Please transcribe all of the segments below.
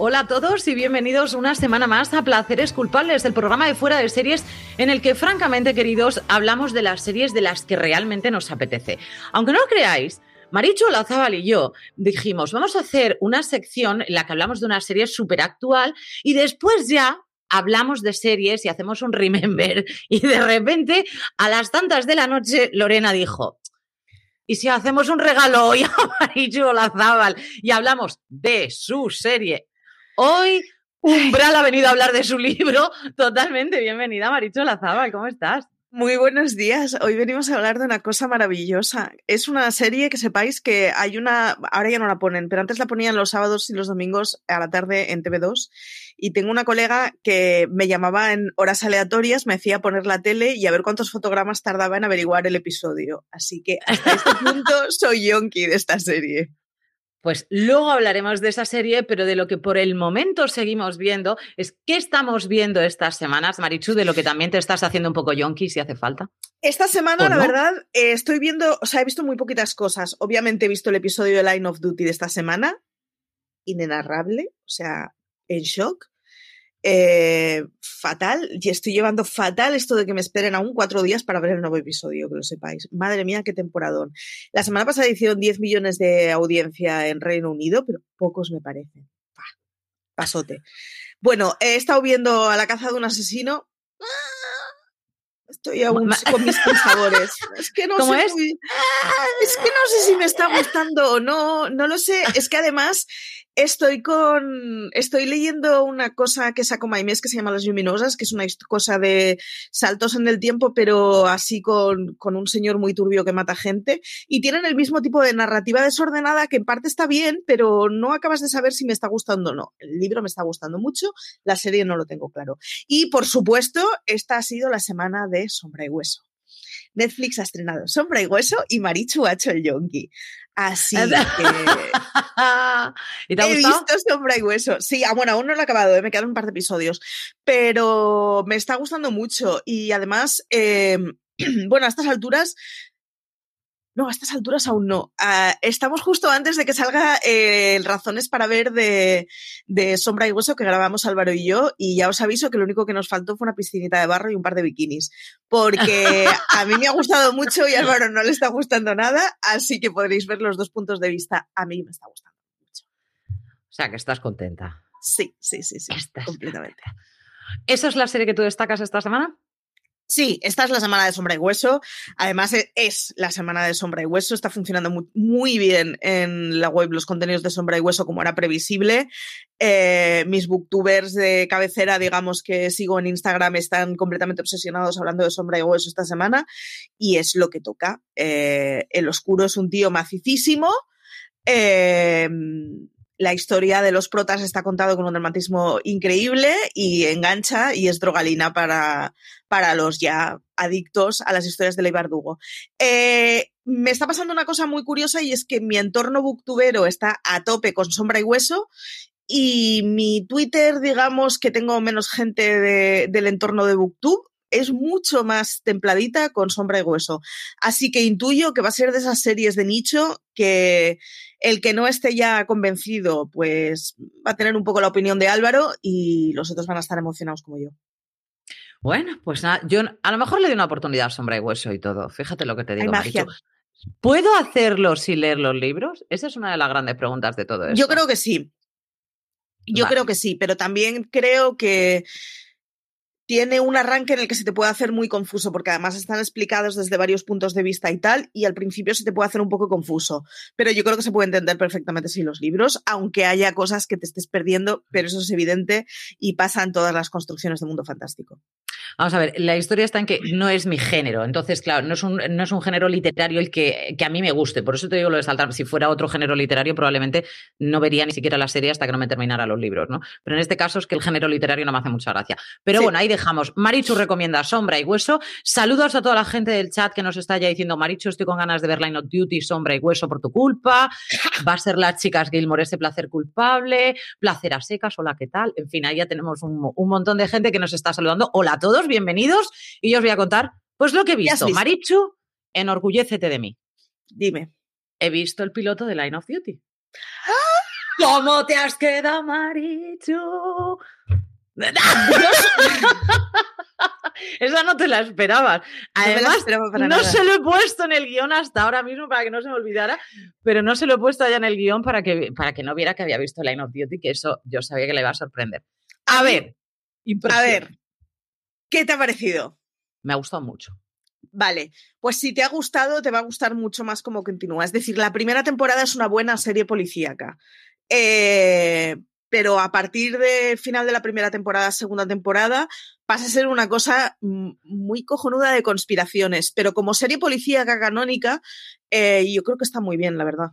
Hola a todos y bienvenidos una semana más a Placeres Culpables, el programa de fuera de series en el que, francamente, queridos, hablamos de las series de las que realmente nos apetece. Aunque no lo creáis, Maricho Lazábal y yo dijimos, vamos a hacer una sección en la que hablamos de una serie súper actual y después ya hablamos de series y hacemos un remember. Y de repente, a las tantas de la noche, Lorena dijo, ¿y si hacemos un regalo hoy a Marichu Lazábal y hablamos de su serie Hoy Umbral ha venido a hablar de su libro. Totalmente bienvenida, Maricho Lazábal, ¿cómo estás? Muy buenos días. Hoy venimos a hablar de una cosa maravillosa. Es una serie que sepáis que hay una, ahora ya no la ponen, pero antes la ponían los sábados y los domingos a la tarde en TV2. Y tengo una colega que me llamaba en horas aleatorias, me decía poner la tele y a ver cuántos fotogramas tardaba en averiguar el episodio. Así que hasta este punto soy yonki de esta serie. Pues luego hablaremos de esa serie, pero de lo que por el momento seguimos viendo es qué estamos viendo estas semanas, Marichu, de lo que también te estás haciendo un poco yonki si hace falta. Esta semana, la verdad, eh, estoy viendo, o sea, he visto muy poquitas cosas. Obviamente he visto el episodio de Line of Duty de esta semana, inenarrable, o sea, en shock. Eh, fatal, y estoy llevando fatal esto de que me esperen aún cuatro días para ver el nuevo episodio, que lo sepáis. Madre mía, qué temporadón. La semana pasada hicieron 10 millones de audiencia en Reino Unido, pero pocos me parecen. pasote. Bueno, he estado viendo a la caza de un asesino. Estoy aún con mis pensadores. Es que no sé es? es que no sé si me está gustando o no, no lo sé. Es que además Estoy con. Estoy leyendo una cosa que sacó Maimés que se llama Las Luminosas, que es una cosa de saltos en el tiempo, pero así con, con, un señor muy turbio que mata gente. Y tienen el mismo tipo de narrativa desordenada que en parte está bien, pero no acabas de saber si me está gustando o no. El libro me está gustando mucho, la serie no lo tengo claro. Y por supuesto, esta ha sido la semana de Sombra y Hueso. Netflix ha estrenado Sombra y Hueso y Marichu ha hecho el yonki. Así que. ¿Y te ha he visto Sombra y Hueso. Sí, ah, bueno, aún no lo he acabado, eh, me quedan un par de episodios. Pero me está gustando mucho. Y además, eh, bueno, a estas alturas no, a estas alturas aún no. Uh, estamos justo antes de que salga eh, Razones para ver de, de, Sombra y Hueso que grabamos Álvaro y yo. Y ya os aviso que lo único que nos faltó fue una piscinita de barro y un par de bikinis. Porque a mí me ha gustado mucho y a Álvaro no le está gustando nada. Así que podréis ver los dos puntos de vista. A mí me está gustando mucho. O sea, que estás contenta. Sí, sí, sí, sí. Estás completamente. ¿Esa es la serie que tú destacas esta semana? Sí, esta es la semana de Sombra y Hueso. Además, e, es la semana de Sombra y Hueso. Está funcionando muy, bien en la web los contenidos de Sombra y Hueso, como era previsible. Eh, mis booktubers de cabecera, digamos que sigo en Instagram, están completamente obsesionados hablando de Sombra y Hueso esta semana. Y es lo que toca. Eh, el Oscuro es un tío macicísimo. Eh, la historia de los protas está contado con un dramatismo increíble y engancha y es drogalina para, para los ya adictos a las historias de Ley Bardugo. Eh, me está pasando una cosa muy curiosa y es que mi entorno booktubero está a tope con sombra y hueso y mi Twitter, digamos que tengo menos gente del entorno de booktube, es mucho más templadita con sombra y hueso. Así que intuyo que va a ser de esas series de nicho que el que no esté ya convencido, pues va a tener un poco la opinión de Álvaro y los otros van a estar emocionados como yo. Bueno, pues nada, yo a lo mejor le doy una oportunidad a Sombra y Hueso y todo. Fíjate lo que te digo, ¿Puedo hacerlo sin leer los libros? Esa es una de las grandes preguntas de todo esto. Yo creo que sí. Yo creo que sí, pero también creo que tiene un arranque en el que se te puede hacer muy confuso, porque además están explicados desde varios puntos de vista y tal, y al principio se te puede hacer un poco confuso. Pero yo creo que se puede entender perfectamente sin los libros, aunque haya cosas que te estés perdiendo, pero eso es evidente y pasa en todas las construcciones de mundo fantástico. Vamos a ver, la historia está en que no es mi género. Entonces, claro, no es un, no es un género literario el que, que, a mí me guste. Por eso te digo lo de saltar. Si fuera otro género literario, probablemente no vería ni siquiera la serie hasta que no me terminara los libros, ¿no? Pero en este caso es que el género literario no me hace mucha gracia. Pero sí. bueno, ahí dejamos. Marichu recomienda Sombra y Hueso. Saludos a toda la gente del chat que nos está ya diciendo, Marichu, estoy con ganas de ver Line of Duty, Sombra y Hueso por tu culpa. Va a ser las chicas Gilmore ese placer culpable. Placer a secas, hola, ¿qué tal? En fin, ahí ya tenemos un, un montón de gente que nos está saludando. Hola a todos, bienvenidos. Y yo os voy a contar, pues lo que he visto. visto? Marichu, enorgullécete de mí. Dime. He visto el piloto de Line of Duty. ¿Cómo te has quedado, Marichu? Esa no te la esperabas. Además, no, se lo he puesto en el guion hasta ahora mismo para que no se me olvidara, pero no se lo he puesto allá en el guion para que, para que no viera que había visto Line of Duty, que eso yo sabía que le iba a sorprender. A, a ver, a ver, ¿qué te ha parecido? Me ha gustado mucho. Vale, pues si te ha gustado, te va a gustar mucho más como continúa. Es decir, la primera temporada es una buena serie policíaca. Eh, pero a partir del final de la primera temporada, segunda temporada, pasa a ser una cosa muy cojonuda de conspiraciones. Pero como serie policíaca canónica, eh, yo creo que está muy bien, la verdad.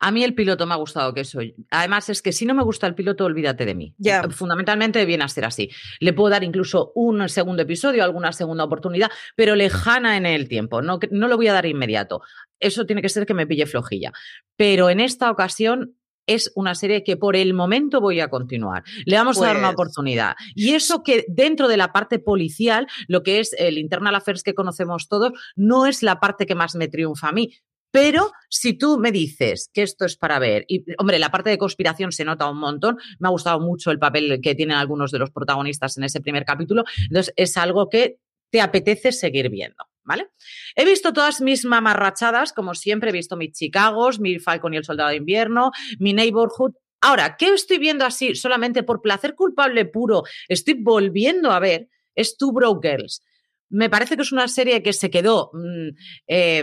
A mí el piloto me ha gustado que soy. Además, es que si no me gusta el piloto, olvídate de mí. Yeah. Fundamentalmente viene a ser así. Le puedo dar incluso un segundo episodio, alguna segunda oportunidad, pero lejana en el tiempo. No, no lo voy a dar inmediato. Eso tiene que ser que me pille flojilla. Pero en esta ocasión es una serie que por el momento voy a continuar. Le vamos pues... a dar una oportunidad. Y eso que dentro de la parte policial, lo que es el internal affairs que conocemos todos, no es la parte que más me triunfa a mí. Pero si tú me dices que esto es para ver, y hombre, la parte de conspiración se nota un montón, me ha gustado mucho el papel que tienen algunos de los protagonistas en ese primer capítulo, entonces es algo que te apetece seguir viendo. ¿Vale? He visto todas mis mamarrachadas, como siempre, he visto mis Chicagos, mi Falcon y el Soldado de Invierno, mi Neighborhood. Ahora, ¿qué estoy viendo así solamente por placer culpable puro? Estoy volviendo a ver, es Two Broke Girls. Me parece que es una serie que se quedó mmm, eh,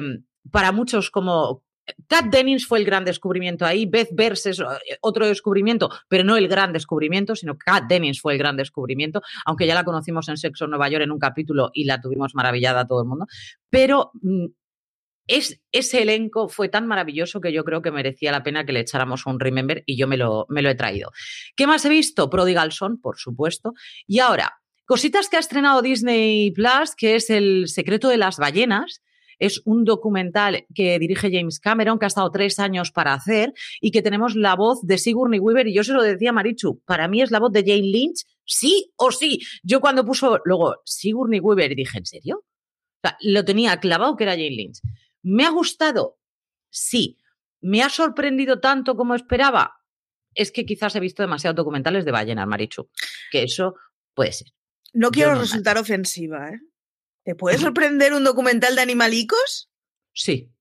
para muchos como Kat Dennings fue el gran descubrimiento ahí, Beth Bers es otro descubrimiento, pero no el gran descubrimiento, sino Kat Dennings fue el gran descubrimiento, aunque ya la conocimos en Sexo en Nueva York en un capítulo y la tuvimos maravillada a todo el mundo. Pero mm, es, ese elenco fue tan maravilloso que yo creo que merecía la pena que le echáramos un remember y yo me lo, me lo he traído. ¿Qué más he visto? Prodigal Son, por supuesto. Y ahora, cositas que ha estrenado Disney Plus, que es El secreto de las ballenas es un documental que dirige James Cameron, que ha estado tres años para hacer y que tenemos la voz de Sigourney Weaver. Y yo se lo decía a Marichu, para mí es la voz de Jane Lynch, sí o sí. Yo cuando puso luego Sigourney Weaver dije, ¿en serio? O sea, lo tenía clavado que era Jane Lynch. ¿Me ha gustado? Sí. ¿Me ha sorprendido tanto como esperaba? Es que quizás he visto demasiados documentales de ballenas, Marichu. Que eso puede ser. No quiero no resultar ofensiva, ¿eh? ¿Te puede sorprender un documental de animalicos? Sí.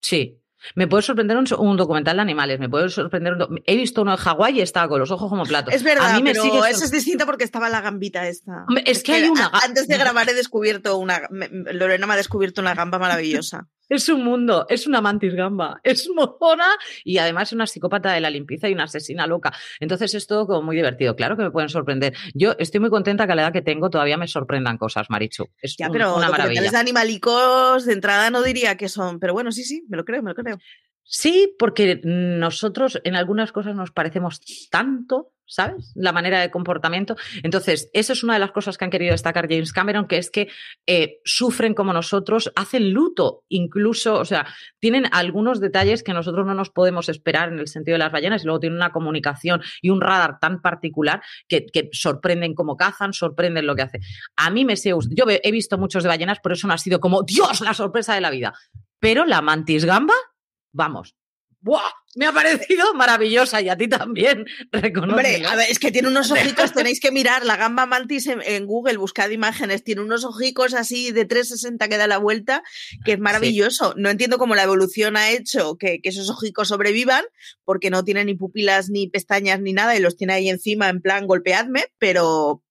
Sí. Me puede sorprender un, un, documental de animales, me puede sorprender un He visto uno en Hawái y estaba con los ojos como platos. Es verdad, a mí me pero sigue... eso es distinto porque estaba la gambita esta. Es, es que, que, hay una... Antes de grabar he descubierto una... Lorena me ha descubierto una gamba maravillosa. Es un mundo, es una mantis gamba, es mojona y además es una psicópata de la limpieza y una asesina loca. Entonces es todo como muy divertido. Claro que me pueden sorprender. Yo estoy muy contenta que a la edad que tengo todavía me sorprendan cosas, Marichu. Es ya, pero una maravilla. de animalicos de entrada no diría que son, pero bueno, sí, sí, me lo creo, me lo creo. Sí, porque nosotros en algunas cosas nos parecemos tanto, ¿sabes? La manera de comportamiento. Entonces, eso es una de las cosas que han querido destacar James Cameron, que es que eh, sufren como nosotros, hacen luto, incluso, o sea, tienen algunos detalles que nosotros no nos podemos esperar en el sentido de las ballenas y luego tienen una comunicación y un radar tan particular que, sorprenden cómo cazan, sorprenden lo que hacen. A mí me sé, yo he visto muchos de ballenas, por eso no ha sido como, Dios, la sorpresa de la vida. Pero la mantis gamba vamos. ¡Buah! Me ha parecido maravillosa y a ti también. Hombre, a ver, es que tiene unos ojicos, tenéis que mirar la gamba mantis en, en, Google, buscad imágenes, tiene unos ojicos así de 360 que da la vuelta, que es maravilloso. Sí. No entiendo cómo la evolución ha hecho que, que, esos ojicos sobrevivan, porque no tienen ni pupilas, ni pestañas, ni nada, y los tiene ahí encima en plan golpeadme, pero,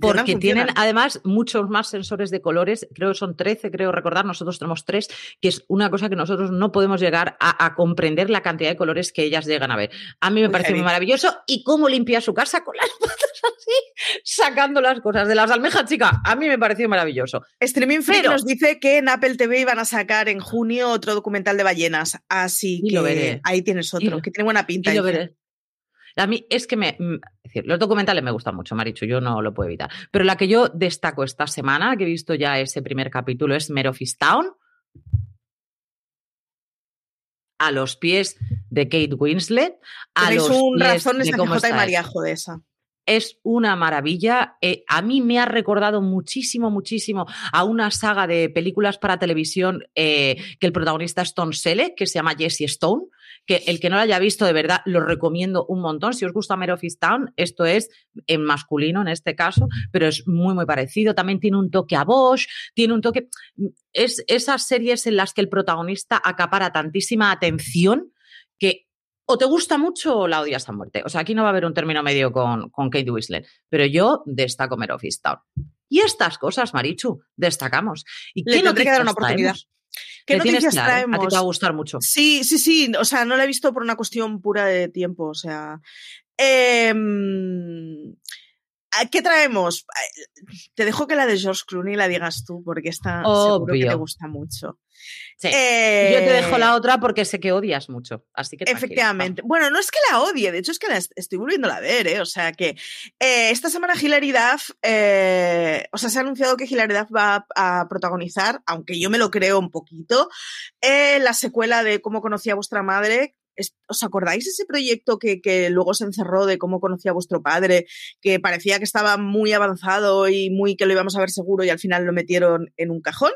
porque tienen además muchos más sensores de colores, creo que son 13, creo recordar, nosotros tenemos 3, que es una cosa que nosotros no podemos llegar a, comprender la cantidad de colores que ellas llegan a ver. A mí me parece muy maravilloso y cómo limpia su casa con las patas así, sacando las cosas de las almejas, chica, a mí me pareció maravilloso. Streaming Freak nos dice que en Apple TV iban a sacar en junio otro documental de ballenas, así que ahí tienes otro, que tiene buena pinta. Y lo veré. A mí es que me. Mm, es decir, los documentales me gustan mucho, Marichu, yo no lo puedo evitar. Pero la que yo destaco esta semana, que he visto ya ese primer capítulo, es Merofis Town. A los pies de Kate Winslet. A los un pies razón de cómo y esa es una maravilla. Eh, a mí me ha recordado muchísimo, muchísimo a una saga de películas para televisión eh, que el protagonista es Tom Selleck, que se llama Jesse Stone, que el que no lo haya visto, de verdad, lo recomiendo un montón. Si os gusta Mare Town, esto es en masculino en este caso, pero es muy, muy parecido. También tiene un toque a Bosch, tiene un toque... Es esas series en las que el protagonista acapara tantísima atención que o te gusta mucho o la odias a muerte. O sea, aquí no va a haber un término medio con, con Kate Winslet, pero yo destaco Mare Town. Y estas cosas, Marichu, destacamos. ¿Y qué no que dar una oportunidad. ¿Qué noticias traemos? A ti te va a gustar mucho. Sí, sí, sí. O sea, no la he visto por una cuestión pura de tiempo. O sea. Em, ¿Qué traemos? Te dejo que la de George Clooney la digas tú, porque esta seguro que te gusta mucho. Yo te dejo la eh, otra porque sé que odias mucho. Así que efectivamente. Bueno, no es que la odie, de hecho es que la estoy volviendo a ver, ¿eh? O sea que eh, esta semana Hilary Duff, eh, o sea, se ha anunciado que Hilary Duff va a, protagonizar, aunque yo me lo creo un poquito, la secuela de Cómo conocí a vuestra madre, ¿Os acordáis ese proyecto que, que, luego se encerró de cómo conocía a vuestro padre, que parecía que estaba muy avanzado y muy que lo íbamos a ver seguro y al final lo metieron en un cajón?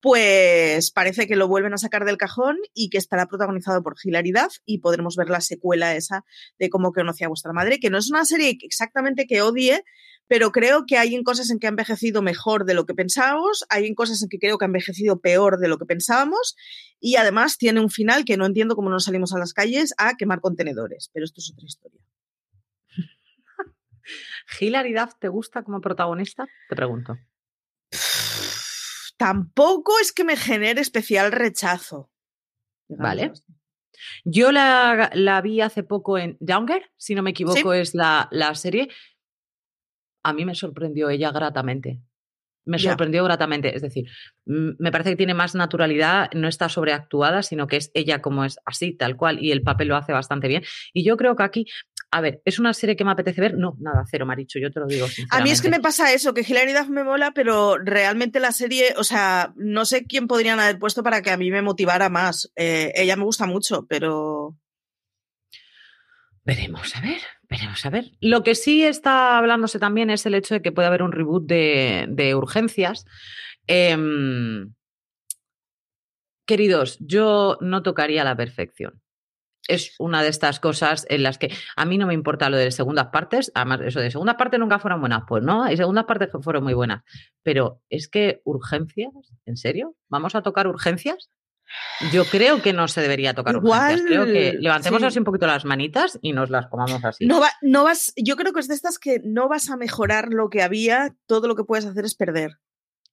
Pues parece que lo vuelven a sacar del cajón y que estará protagonizado por Hilaridad y podremos ver la secuela esa de cómo conocía a vuestra madre, que no es una serie exactamente que odie, pero creo que hay en cosas en que ha envejecido mejor de lo que pensábamos, hay en cosas en que creo que ha envejecido peor de lo que pensábamos y además tiene un final que no entiendo cómo no salimos a las calles a quemar contenedores, pero esto es otra historia. ¿Hilaridad te gusta como protagonista? Te pregunto. Tampoco es que me genere especial rechazo. Vale. Yo la, vi hace poco en Younger, si no me equivoco, es la, la serie a mí me sorprendió ella gratamente. Me sorprendió gratamente. Es decir, me parece que tiene más naturalidad, no está sobreactuada, sino que es ella como es así, tal cual, y el papel lo hace bastante bien. Y yo creo que aquí a ver, ¿es una serie que me apetece ver? No, nada, cero, Maricho, yo te lo digo. A mí es que me pasa eso, que Hilaridad me mola, pero realmente la serie, o sea, no sé quién podrían haber puesto para que a mí me motivara más. Eh, ella me gusta mucho, pero. Veremos, a ver. Veremos a ver. Lo que sí está hablándose también es el hecho de que puede haber un reboot de, urgencias. Em, queridos, yo no tocaría la perfección. Es una de estas cosas en las que a mí no me importa lo de segundas partes, además eso de segundas partes nunca fueron buenas, pues no, hay segundas partes que fueron muy buenas, pero es que urgencias, ¿en serio? ¿Vamos a tocar urgencias? Yo creo que no se debería tocar Igual, Creo que levantemos así un poquito las manitas y nos las comamos así. No, no vas, yo creo que es de estas que no vas a mejorar lo que había, todo lo que puedes hacer es perder.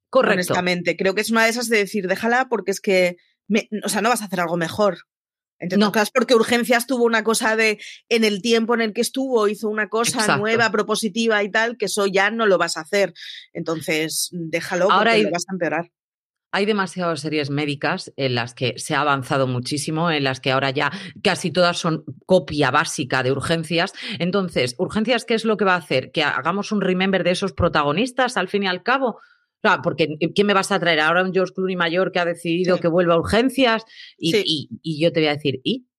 Correcto. Honestamente, creo que es una de esas de decir, déjala porque es que, o sea, no vas a hacer algo mejor. no. porque Urgencias tuvo una cosa de, en el tiempo en el que estuvo, hizo una cosa nueva, propositiva y tal, que eso ya no lo vas a hacer. Entonces, déjalo porque lo vas a empeorar hay demasiadas series médicas en las que se ha avanzado muchísimo, en las que ahora ya casi todas son copia básica de urgencias. Entonces, urgencias, ¿qué es lo que va a hacer? Que hagamos un remember de esos protagonistas al fin y al cabo. porque ¿quién me vas a traer? Ahora un George Clooney mayor que ha decidido que vuelva a urgencias y, y, yo te voy a decir, ¿y?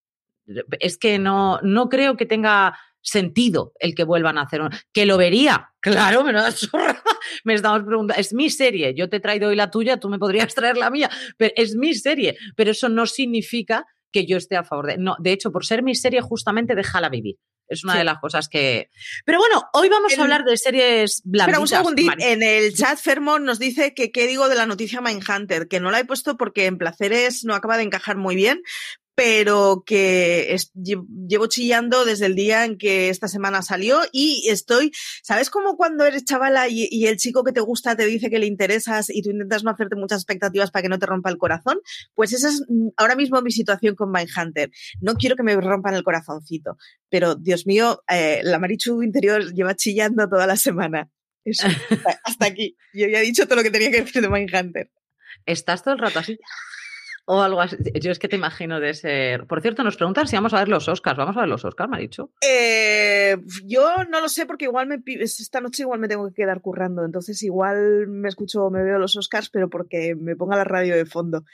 Es que no, no creo que tenga sentido el que vuelvan a hacer. Que lo vería, claro, me, me estamos preguntando. Es mi serie, yo te he traído hoy la tuya, tú me podrías traer la mía, pero es mi serie. Pero eso no significa que yo esté a favor de. No, de hecho, por ser mi serie, justamente déjala vivir. Es una de las cosas que. Pero bueno, hoy vamos a hablar de series blanditas. Espera un segundito. En el chat Fermon nos dice que qué digo de la noticia Mindhunter, que no la he puesto porque en placeres no acaba de encajar muy bien, pero que llevo chillando desde el día en que esta semana salió y estoy, ¿sabes cómo cuando eres chavala y, el chico que te gusta te dice que le interesas y tú intentas no hacerte muchas expectativas para que no te rompa el corazón? Pues esa es mm, ahora mismo mi situación con Mindhunter. No quiero que me rompan el corazoncito, pero Dios mío, eh, la Marichu interior lleva chillando toda la semana. Eso, hasta aquí. Yo ya he dicho todo lo que tenía que decir de Mindhunter. Estás todo el rato así o algo así. Yo es que te imagino de ser. Por cierto, nos preguntan si vamos a ver los Oscars. ¿Vamos a ver los Oscars, me ha dicho? Eh, yo no lo sé porque igual me esta noche igual me tengo que quedar currando. Entonces igual me escucho me veo los Oscars, pero porque me ponga la radio de fondo.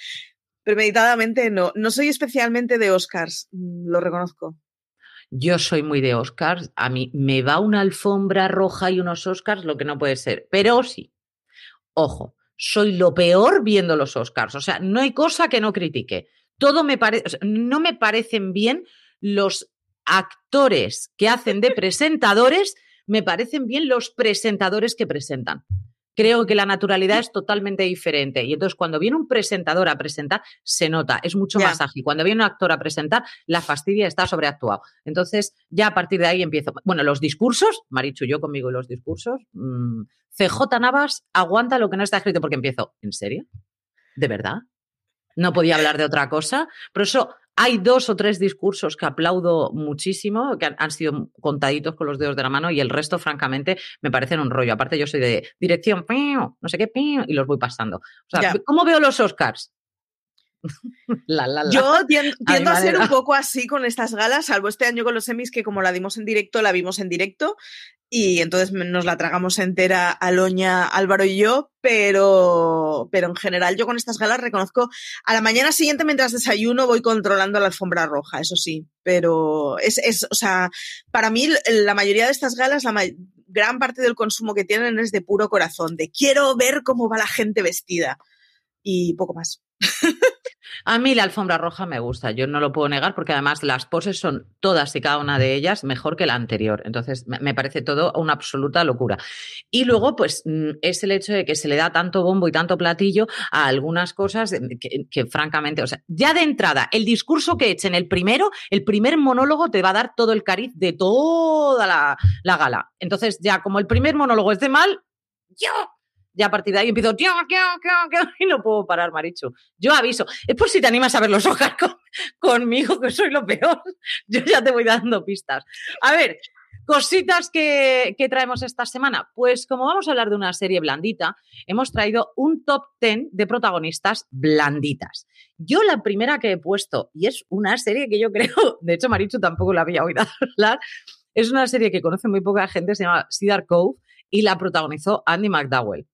Premeditadamente no. No soy especialmente de Oscars, mm, lo reconozco. Yo soy muy de Oscars. A mí me va una alfombra roja y unos Oscars, lo que no puede ser. Pero sí. Ojo soy lo peor viendo los Oscars. O sea, no hay cosa que no critique. Todo me parece, no me parecen bien los actores que hacen de presentadores, me parecen bien los presentadores que presentan. Creo que la naturalidad es totalmente diferente. Y entonces, cuando viene un presentador a presentar, se nota, es mucho más ágil. Cuando viene un actor a presentar, la fastidia está sobreactuado. Entonces, ya a partir de ahí empiezo. Bueno, los discursos, Marichu, yo conmigo y los discursos. Mm, CJ Navas aguanta lo que no está escrito porque empiezo. ¿En serio? ¿De verdad? No podía hablar de otra cosa. Por eso hay dos o tres discursos que aplaudo muchísimo, que han, sido contaditos con los dedos de la mano y el resto, francamente, me parecen un rollo. Aparte, yo soy de dirección, no sé qué, y los voy pasando. O sea, ¿cómo veo los Oscars? Yo tiendo, a ser un poco así con estas galas, salvo este año con los semis, que como la dimos en directo, la vimos en directo y entonces nos la tragamos entera Aloña, Álvaro y yo, pero, pero en general yo con estas galas reconozco, a la mañana siguiente mientras desayuno voy controlando la alfombra roja, eso sí, pero es, es o sea, para mí la mayoría de estas galas, la gran parte del consumo que tienen es de puro corazón, de quiero ver cómo va la gente vestida y poco más. A mí la alfombra roja me gusta, yo no lo puedo negar porque además las poses son todas y cada una de ellas mejor que la anterior. Entonces me parece todo una absoluta locura. Y luego, pues mm, es el hecho de que se le da tanto bombo y tanto platillo a algunas cosas que, francamente, o sea, ya de entrada, el discurso que echen el primero, el primer monólogo te va a dar todo el cariz de toda la, la gala. Entonces ya como el primer monólogo es de mal, yo ya a partir de ahí empiezo, y no puedo parar, Marichu. Yo aviso, es por si te animas a ver los ojos conmigo, que soy lo peor. Yo ya te voy dando pistas. A ver, cositas que, que, traemos esta semana. Pues como vamos a hablar de una serie blandita, hemos traído un top 10 de protagonistas blanditas. Yo la primera que he puesto, y es una serie que yo creo, de hecho Marichu tampoco la había oído hablar, es una serie que conoce muy poca gente, se llama Cedar Cove y la protagonizó Andy McDowell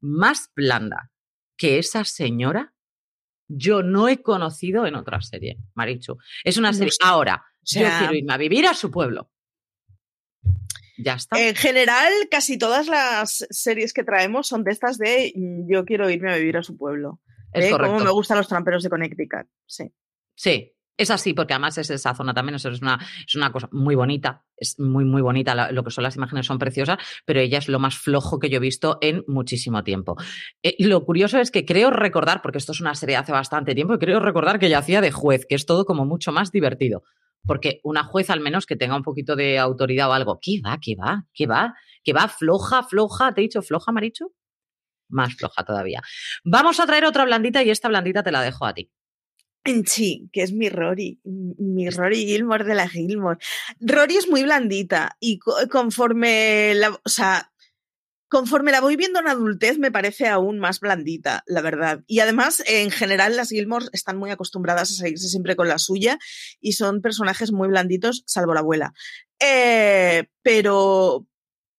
más blanda que esa señora, yo no he conocido en otra serie, Marichu. Es una serie. Ahora, yo quiero irme a vivir a su pueblo. Ya está. En general, casi todas las series que traemos son de estas de yo quiero irme a vivir a su pueblo. Es ¿Eh? Como me gustan los tramperos de Connecticut. Sí. Sí, es así, porque además es esa zona también, es una, es una cosa muy bonita, es muy, muy bonita, lo que son las imágenes son preciosas, pero ella es lo más flojo que yo he visto en muchísimo tiempo. Eh, lo curioso es que creo recordar, porque esto es una serie hace bastante tiempo, creo recordar que ella hacía de juez, que es todo como mucho más divertido. Porque una juez al menos que tenga un poquito de autoridad o algo, ¿qué va? ¿Qué va? ¿Qué va? ¿Qué va? Floja, floja, ¿te he dicho floja, Maricho? Más floja todavía. Vamos a traer otra blandita y esta blandita te la dejo a ti. Sí, que es mi Rory, mi Rory Gilmore de la Gilmore. Rory es muy blandita y conforme la, o sea, conforme la voy viendo en adultez me parece aún más blandita, la verdad. Y además, en general, las Gilmore están muy acostumbradas a seguirse siempre con la suya y son personajes muy blanditos, salvo la abuela. Eh, pero,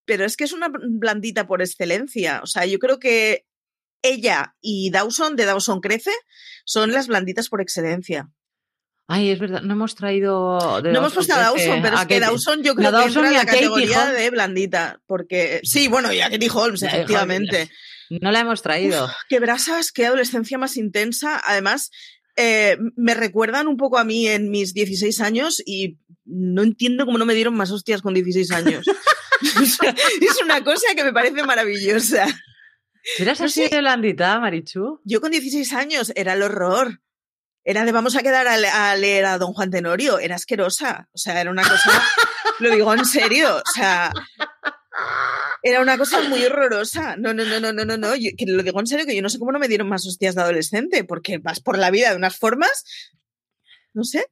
pero es que es una blandita por excelencia. O sea, yo creo que ella y Dawson de Dawson Crece son las blanditas por excelencia. Ay, es verdad, no hemos traído. no hemos puesto a Dawson, pero es que Dawson yo creo que entra en la categoría de blandita. Porque. Sí, bueno, y a Katie Holmes, efectivamente. No la hemos traído. qué brasas, qué adolescencia más intensa. Además, eh, me recuerdan un poco a mí en mis 16 años y no entiendo cómo no me dieron más hostias con 16 años. es una cosa que me parece maravillosa. ¿Eras así de blandita, Marichu? Yo con 16 años era el horror. era de vamos a quedar a, leer a don Juan Tenorio, era asquerosa, o sea, era una cosa, lo digo en serio, o sea, era una cosa muy horrorosa. No, no, no, no, no, no, no. que lo digo en serio, que yo no sé cómo no me dieron más hostias de adolescente, porque vas por la vida de unas formas, no sé.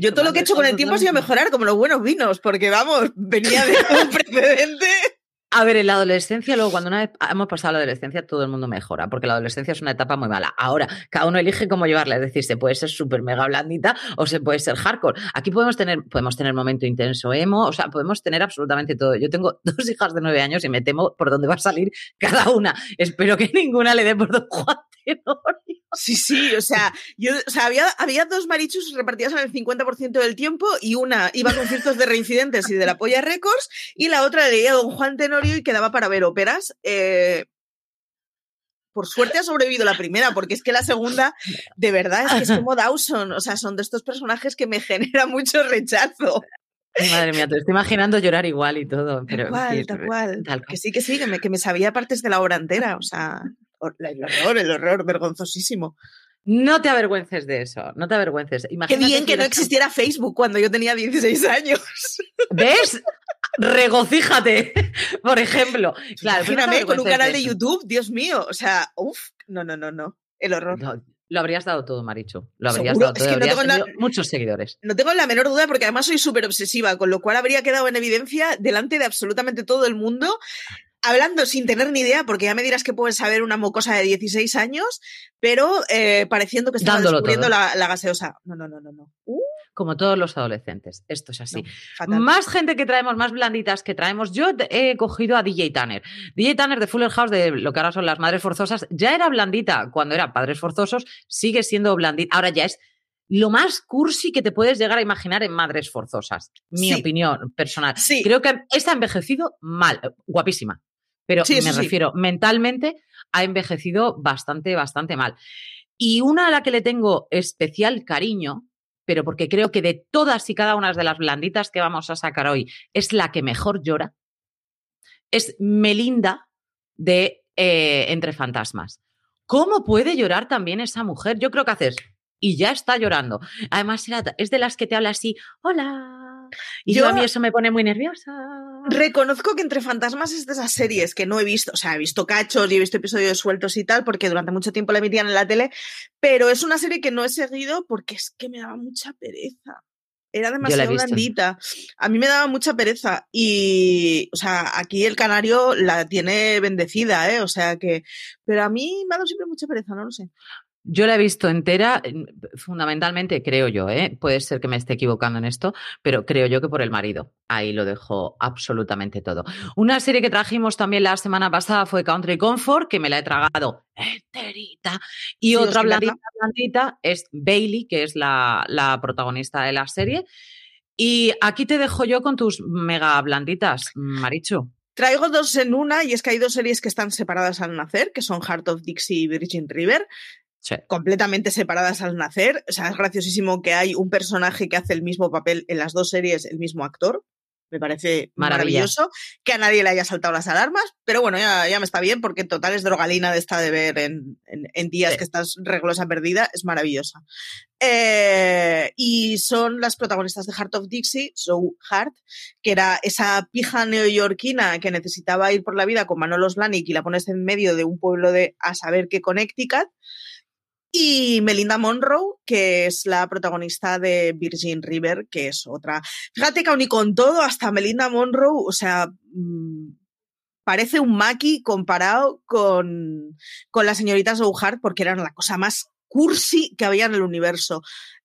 yo todo lo que he hecho con el tiempo ha sido mejorar, como los buenos vinos, porque vamos, venía de un precedente. A ver, en la adolescencia, luego cuando una vez hemos pasado la adolescencia, todo el mundo mejora, porque la adolescencia es una etapa muy mala. Ahora, cada uno elige cómo llevarla, es decir, se puede ser súper mega blandita o se puede ser hardcore. Aquí podemos tener, podemos tener momento intenso emo, o sea, podemos tener absolutamente todo. Yo tengo dos hijas de nueve años y me temo por dónde va a salir cada una. Espero que ninguna le dé por don Juan Sí, sí, o sea, yo, o sea había, había dos marichus repartidas en el 50% del tiempo y una iba a conciertos de reincidentes y de la Polla Records y la otra leía a Don Juan Tenorio y quedaba para ver óperas. Eh, por suerte ha sobrevivido la primera, porque es que la segunda, de verdad, es que es como Dawson. O sea, son de estos personajes que me genera mucho rechazo. madre mía, te estoy imaginando llorar igual y todo. Pero, tal cual, tal cual. Que sí, que sí, que me, que me sabía partes de la obra entera. O sea el horror, el horror, vergonzosísimo. No te avergüences de eso, no te avergüences. Qué bien que no existiera Facebook cuando yo tenía 16 años. ¿Ves? Regocíjate, por ejemplo. Claro, Imagíname con un canal de, YouTube, Dios mío. O sea, uff, no, no, no, no. El horror. lo habrías dado todo, Maricho. Lo habrías dado todo. no muchos seguidores. No tengo la menor duda porque además soy súper obsesiva, con lo cual habría quedado en evidencia delante de absolutamente todo el mundo hablando sin tener ni idea, porque ya me dirás que puedes saber una mocosa de 16 años, pero eh, pareciendo que estaba descubriendo la, gaseosa. No, no, no, no, no. Uh. Como todos los adolescentes. Esto es así. más gente que traemos, más blanditas que traemos. Yo he cogido a DJ Tanner. DJ Tanner de Fuller House, de lo que ahora son las madres forzosas, ya era blandita cuando era padres forzosos, sigue siendo blandita. Ahora ya es lo más cursi que te puedes llegar a imaginar en Madres Forzosas. Mi opinión personal. Sí. Creo que está envejecido mal, guapísima pero me refiero, mentalmente ha envejecido bastante, bastante mal. Y una a la que le tengo especial cariño, pero porque creo que de todas y cada una de las blanditas que vamos a sacar hoy es la que mejor llora, es Melinda de eh, Entre Fantasmas. ¿Cómo puede llorar también esa mujer? Yo creo que haces y ya está llorando. Además, es de las que te habla así, hola, y yo, a mí eso me pone muy nerviosa. Reconozco que Entre Fantasmas es de esas series que no he visto, o sea, he visto cachos y he visto episodios sueltos y tal, porque durante mucho tiempo la emitían en la tele, pero es una serie que no he seguido porque es que me daba mucha pereza. Era demasiado blandita. A mí me daba mucha pereza. Y, o sea, aquí el canario la tiene bendecida, ¿eh? O sea que. Pero a mí me ha dado siempre mucha pereza, no lo sé. Yo la he visto entera, fundamentalmente creo yo, ¿eh? puede ser que me esté equivocando en esto, pero creo yo que por el marido. Ahí lo dejo absolutamente todo. Una serie que trajimos también la semana pasada fue Country Comfort, que me la he tragado enterita. Y otra blandita, es Bailey, que es la, la protagonista de la serie. Y aquí te dejo yo con tus mega blanditas, Marichu. Traigo dos en una y es que hay dos series que están separadas al nacer, que son Heart of Dixie y Virgin River completamente separadas al nacer. O sea, es graciosísimo que hay un personaje que hace el mismo papel en las dos series, el mismo actor. Me parece maravilloso que a nadie le haya saltado las alarmas, pero bueno, ya, ya me está bien porque total es drogalina de esta de ver en, en, días que estás reglosa perdida, es maravillosa. Eh, y son las protagonistas de Heart of Dixie, So Heart, que era esa pija neoyorquina que necesitaba ir por la vida con Manolos Blahnik y la pones en medio de un pueblo de a saber qué Connecticut y Melinda Monroe, que es la protagonista de Virgin River, que es otra. Fíjate que aún y con todo, hasta Melinda Monroe, o sea, mm, parece un maki comparado con, con las señoritas O'Hart, porque eran la cosa más cursi que había en el universo.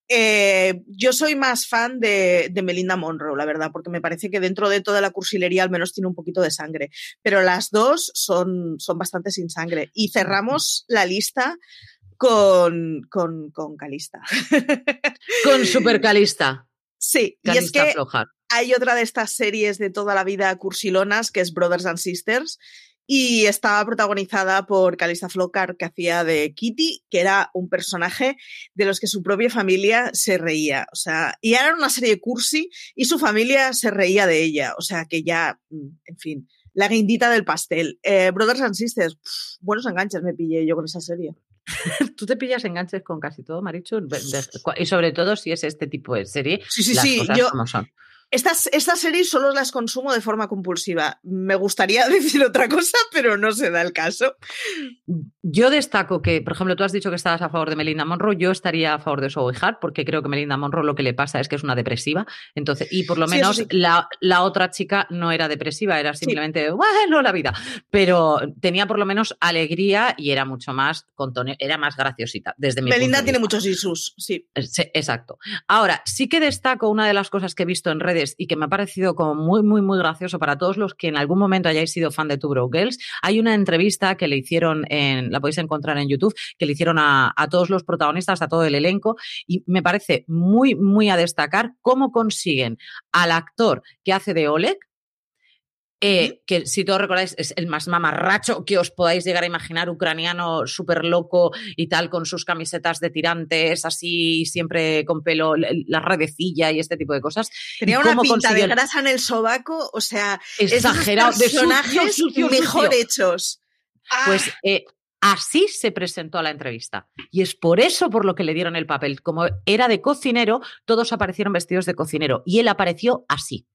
Eh, yo soy más fan de, de, Melinda Monroe, la verdad, porque me parece que dentro de toda la cursilería al menos tiene un poquito de sangre. Pero las dos son, son bastante sin sangre. Y cerramos la lista con, con, con Calista. con Super Calista. Sí, y es que hay otra de estas series de toda la vida cursilonas que es Brothers and Sisters y estaba protagonizada por Calista Flockhart que hacía de Kitty, que era un personaje de los que su propia familia se reía, o sea, y era una serie cursi y su familia se reía de ella, o sea, que ya, mm, en fin, la guindita del pastel. Eh, Brothers and Sisters, buenos enganches me pillé yo con esa serie. Tú te pillas enganches con casi todo, Marichu, y sobre todo si es este tipo de serie. Sí, sí, sí. Yo, como son. Estas, estas series solo las consumo de forma compulsiva. Me gustaría decir otra cosa, pero no se da el caso. Yo destaco que, por ejemplo, tú has dicho que estabas a favor de Melinda Monroe, yo estaría a favor de Zoe Hart, porque creo que Melinda Monroe lo que le pasa es que es una depresiva. Entonces, y por lo menos la, la, otra chica no era depresiva, era simplemente, bueno, la vida. Pero tenía por lo menos alegría y era mucho más era más graciosita. Desde mi Melinda tiene muchos isus, sí. sí. Exacto. Ahora, sí que destaco una de las cosas que he visto en redes y que me ha parecido como muy, muy, muy gracioso para todos los que en algún momento hayáis sido fan de Two Girls. Hay una entrevista que le hicieron en la podéis encontrar en YouTube, que le hicieron a, todos los protagonistas, a todo el elenco, y me parece muy, muy a destacar cómo consiguen al actor que hace de Oleg, eh, que si todos recordáis es el más mamarracho que os podáis llegar a imaginar, ucraniano súper loco y tal, con sus camisetas de tirantes, así siempre con pelo, la redecilla y este tipo de cosas. Tenía una pinta de grasa en el sobaco, o sea, exagerado, de personajes mejor hechos. Pues ah. eh, así se presentó a la entrevista. Y es por eso por lo que le dieron el papel. Como era de cocinero, todos aparecieron vestidos de cocinero. Y él apareció así.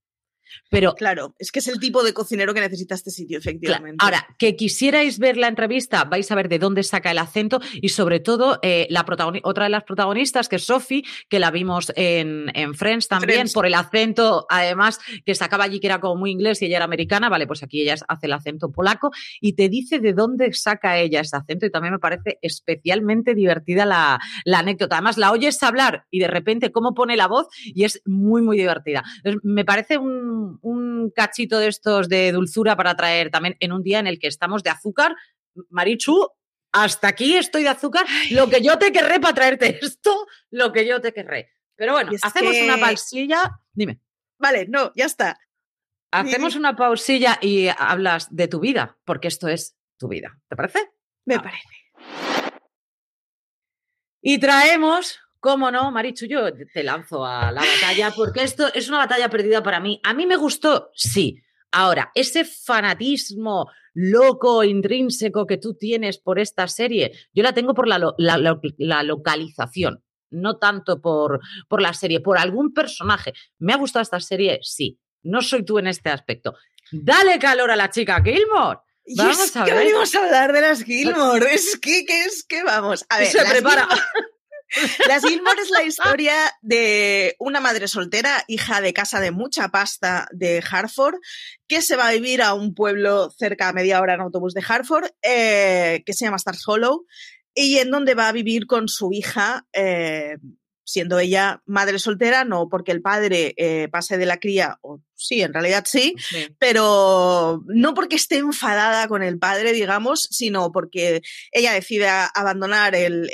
Pero, claro, es que es el tipo de cocinero que necesita este sitio, efectivamente. Ahora, que quisierais ver la entrevista, vais a ver de dónde saca el acento y sobre todo eh, la otra de las protagonistas, que es Sophie, que la vimos en, Friends también, por el acento, además, que sacaba allí que era como muy inglés y ella era americana, vale, pues aquí ella hace el acento polaco y te dice de dónde saca ella ese acento y también me parece especialmente divertida la, la anécdota. Además, la oyes hablar y de repente cómo pone la voz y es muy, muy divertida. me parece un un, cachito de estos de dulzura para traer también en un día en el que estamos de azúcar. Marichu, hasta aquí estoy de azúcar. Lo que yo te querré para traerte esto, lo que yo te querré. Pero bueno, hacemos una pausilla. Dime. Vale, no, ya está. Hacemos una pausilla y hablas de tu vida, porque esto es tu vida. ¿Te parece? Me parece. Y traemos ¿Cómo no, Marichu? Yo te lanzo a la batalla porque esto es una batalla perdida para mí. A mí me gustó, sí. Ahora, ese fanatismo loco, intrínseco que tú tienes por esta serie, yo la tengo por la, la, localización, no tanto por, por la serie, por algún personaje. ¿Me ha gustado esta serie? Sí. No soy tú en este aspecto. Dale calor a la chica Gilmore. Vamos a ver. venimos a hablar de las Gilmore. Es que, es que vamos. A ver, se prepara. Las Gilmore es la historia de una madre soltera, hija de casa de mucha pasta de Hartford, que se va a vivir a un pueblo cerca a media hora en autobús de Hartford, eh, que se llama Stars Hollow, y en donde va a vivir con su hija, eh, siendo ella madre soltera, no porque el padre eh, pase de la cría, o sí, en realidad sí, pero no porque esté enfadada con el padre, digamos, sino porque ella decide abandonar el,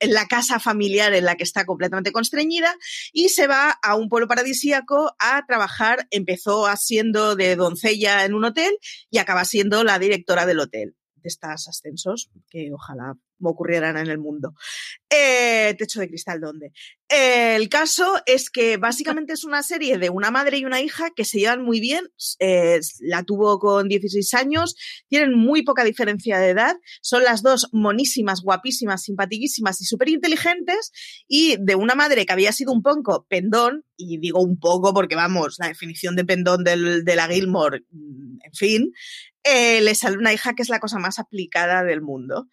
la casa familiar en la que está completamente constreñida y se va a un pueblo paradisíaco a trabajar. Empezó siendo de doncella en un hotel y acaba siendo la directora del hotel de estos ascensos, que ojalá me ocurrieran en el mundo. Eh, techo de cristal, ¿dónde? el caso es que básicamente es una serie de una madre y una hija que se llevan muy bien. la tuvo con 16 años, tienen muy poca diferencia de edad, son las dos monísimas, guapísimas, simpaticísimas y súper inteligentes. Y de una madre que había sido un poco pendón, y digo un poco porque vamos, la definición de pendón del, de la Gilmore, mm, en fin, eh, le sale una hija que es la cosa más aplicada del mundo.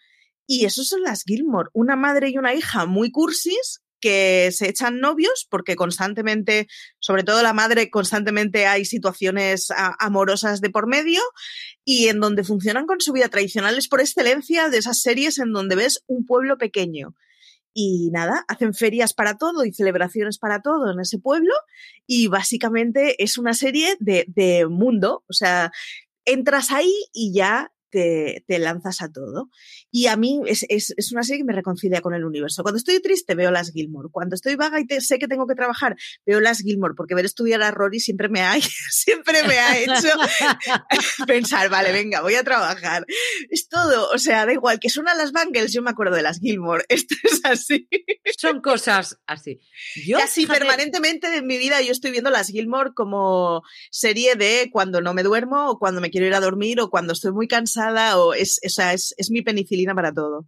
Y esos son las Gilmore, una madre y una hija muy cursis que se echan novios porque constantemente, sobre todo la madre, constantemente hay situaciones amorosas de por medio y en donde funcionan con su vida tradicional es por excelencia de esas series en donde ves un pueblo pequeño. Y nada, hacen ferias para todo y celebraciones para todo en ese pueblo y básicamente es una serie de, de mundo, o sea, entras ahí y ya te, lanzas a todo. Y a mí es, una serie que me reconcilia con el universo. Cuando estoy triste veo las Gilmore. Cuando estoy vaga y sé que tengo que trabajar, veo las Gilmore, porque ver estudiar a Rory siempre me ha, siempre me ha hecho pensar, vale, venga, voy a trabajar. Es todo, o sea, da igual, que suenan las Bangles, yo me acuerdo de las Gilmore. Esto es así. Son cosas así. Yo, así permanentemente en mi vida yo estoy viendo las Gilmore como serie de cuando no me duermo o cuando me quiero ir a dormir o cuando estoy muy cansada o es, es, es mi penicilina para todo.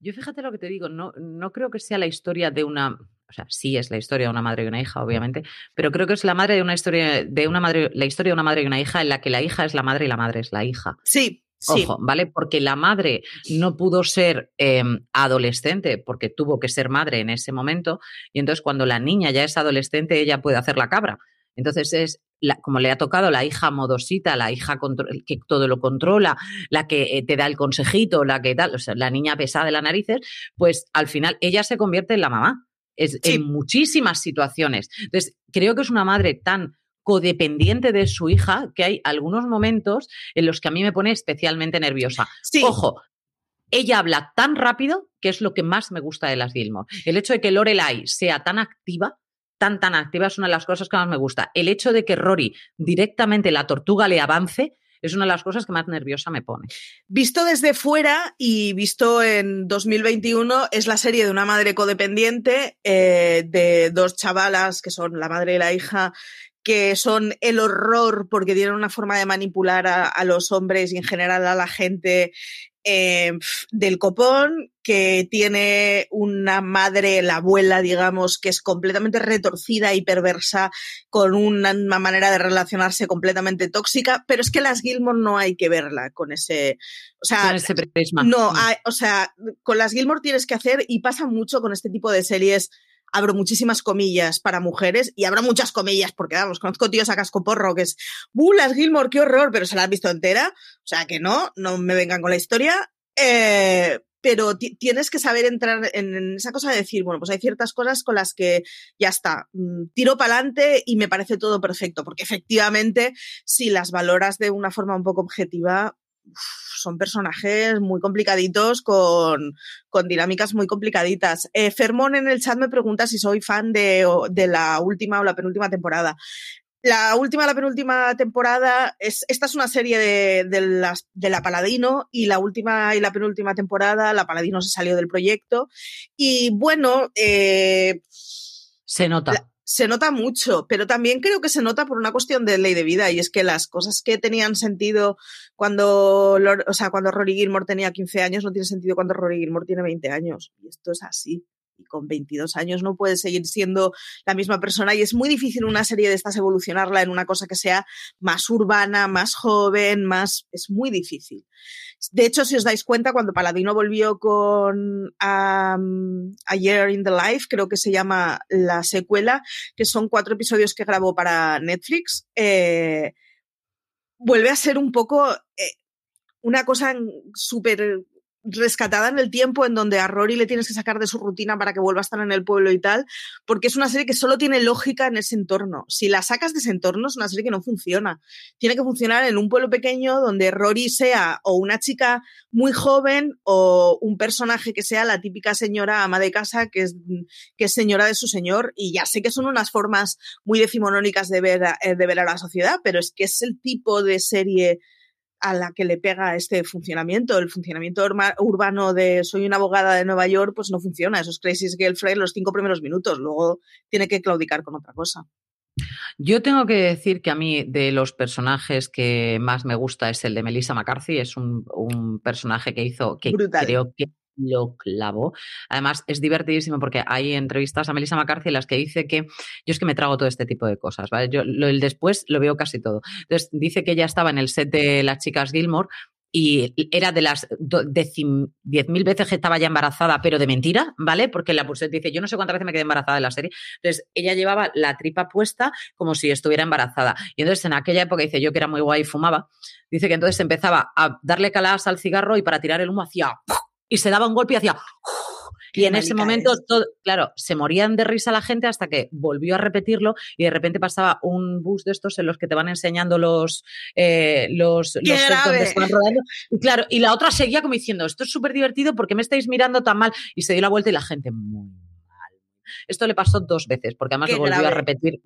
Yo fíjate lo que te digo, no, no creo que sea la historia de una, o sea, sí es la historia de una madre y una hija, obviamente, pero creo que es la madre de una historia de una madre, la historia de una madre y una hija en la que la hija es la madre y la madre es la hija. Sí, Sí. Ojo, ¿vale? Porque la madre no pudo ser em, adolescente porque tuvo que ser madre en ese momento y entonces cuando la niña ya es adolescente ella puede hacer la cabra. Entonces es la, como le ha tocado la hija modosita, la hija que todo lo controla, la que eh, te da el consejito, la que tal, o sea, la niña pesada de las narices, pues al final ella se convierte en la mamá. Es, En muchísimas situaciones. Entonces, creo que es una madre tan codependiente de su hija que hay algunos momentos en los que a mí me pone especialmente nerviosa. Ojo, ella habla tan rápido que es lo que más me gusta de las Gilmore. El hecho de que Lorelai sea tan activa tan, tan activa es una de las cosas que más me gusta. El hecho de que Rory directamente la tortuga le avance es una de las cosas que más nerviosa me pone. Visto desde fuera y visto en 2021, es la serie de una madre codependiente, eh, de dos chavalas que son la madre y la hija, que son el horror porque tienen una forma de manipular a los hombres y en general a la gente eh, del copón, que tiene una madre, la abuela, digamos, que es completamente retorcida y perversa, con una, manera de relacionarse completamente tóxica, pero es que las Gilmore no hay que verla con ese, o sea, con ese prisma. No, mm. hay, o sea, con las Gilmore tienes que hacer, y pasa mucho con este tipo de series, abro muchísimas comillas para mujeres y abro muchas comillas porque, vamos, conozco tíos a casco porro que es, ¡buh, las Gilmore, qué horror! Pero se la han visto entera. O sea que no, no me vengan con la historia. Eh, pero tienes que saber entrar en, esa cosa de decir, bueno, pues hay ciertas cosas con las que ya está, mm, tiro para adelante y me parece todo perfecto, porque efectivamente, si las valoras de una forma un poco objetiva, son personajes muy complicaditos con, con dinámicas muy complicaditas. Eh, Fermón en el chat me pregunta si soy fan de, de la última o la penúltima temporada. La última, la penúltima temporada, es, esta es una serie de, de, las, de la Paladino y la última y la penúltima temporada, la Paladino se salió del proyecto y bueno, eh, se nota se nota mucho, pero también creo que se nota por una cuestión de ley de vida y es que las cosas que tenían sentido cuando, o sea, cuando Rory Gilmore tenía 15 años no tiene sentido cuando Rory Gilmore tiene 20 años y esto es así y con 22 años no puede seguir siendo la misma persona y es muy difícil una serie de estas evolucionarla en una cosa que sea más urbana, más joven, más... es muy difícil. De hecho, si os dais cuenta, cuando Paladino volvió con A Year in the Life, creo que se llama la secuela, que son cuatro episodios que grabó para Netflix, eh, vuelve a ser un poco... Eh, una cosa súper rescatada en el tiempo en donde a Rory le tienes que sacar de su rutina para que vuelva a estar en el pueblo y tal, porque es una serie que solo tiene lógica en ese entorno. Si la sacas de ese entorno es una serie que no funciona. Tiene que funcionar en un pueblo pequeño donde Rory sea o una chica muy joven o un personaje que sea la típica señora ama de casa que es, que es señora de su señor. Y ya sé que son unas formas muy decimonónicas de ver, de ver a la sociedad, pero es que es el tipo de serie a la que le pega este funcionamiento. El funcionamiento urbano de soy una abogada de Nueva York, pues no funciona. Eso es Crazy Girlfriend los cinco primeros minutos. Luego tiene que claudicar con otra cosa. Yo tengo que decir que a mí de los personajes que más me gusta es el de Melissa McCarthy. Es un, personaje que hizo que creo que lo clavo. Además, es divertidísimo porque hay entrevistas a Melissa McCarthy en las que dice que yo es que me trago todo este tipo de cosas, ¿vale? Yo lo, el después lo veo casi todo. Entonces, dice que ella estaba en el set de las chicas Gilmore y era de las diez mil veces que estaba ya embarazada, pero de mentira, ¿vale? Porque la pulsera dice, yo no sé cuántas veces me quedé embarazada en la serie. Entonces, ella llevaba la tripa puesta como si estuviera embarazada. Y entonces, en aquella época, dice yo que era muy guay y fumaba, dice que entonces empezaba a darle caladas al cigarro y para tirar el humo hacía y se daba un golpe y hacía... Y en ese momento, todo, claro, se morían de risa la gente hasta que volvió a repetirlo y de repente pasaba un bus de estos en los que te van enseñando los, eh, los, los van rodando. Y claro, y la otra seguía como diciendo, esto es súper divertido, porque me estáis mirando tan mal? Y se dio la vuelta y la gente, muy esto le pasó dos veces, porque además lo volvió a repetir.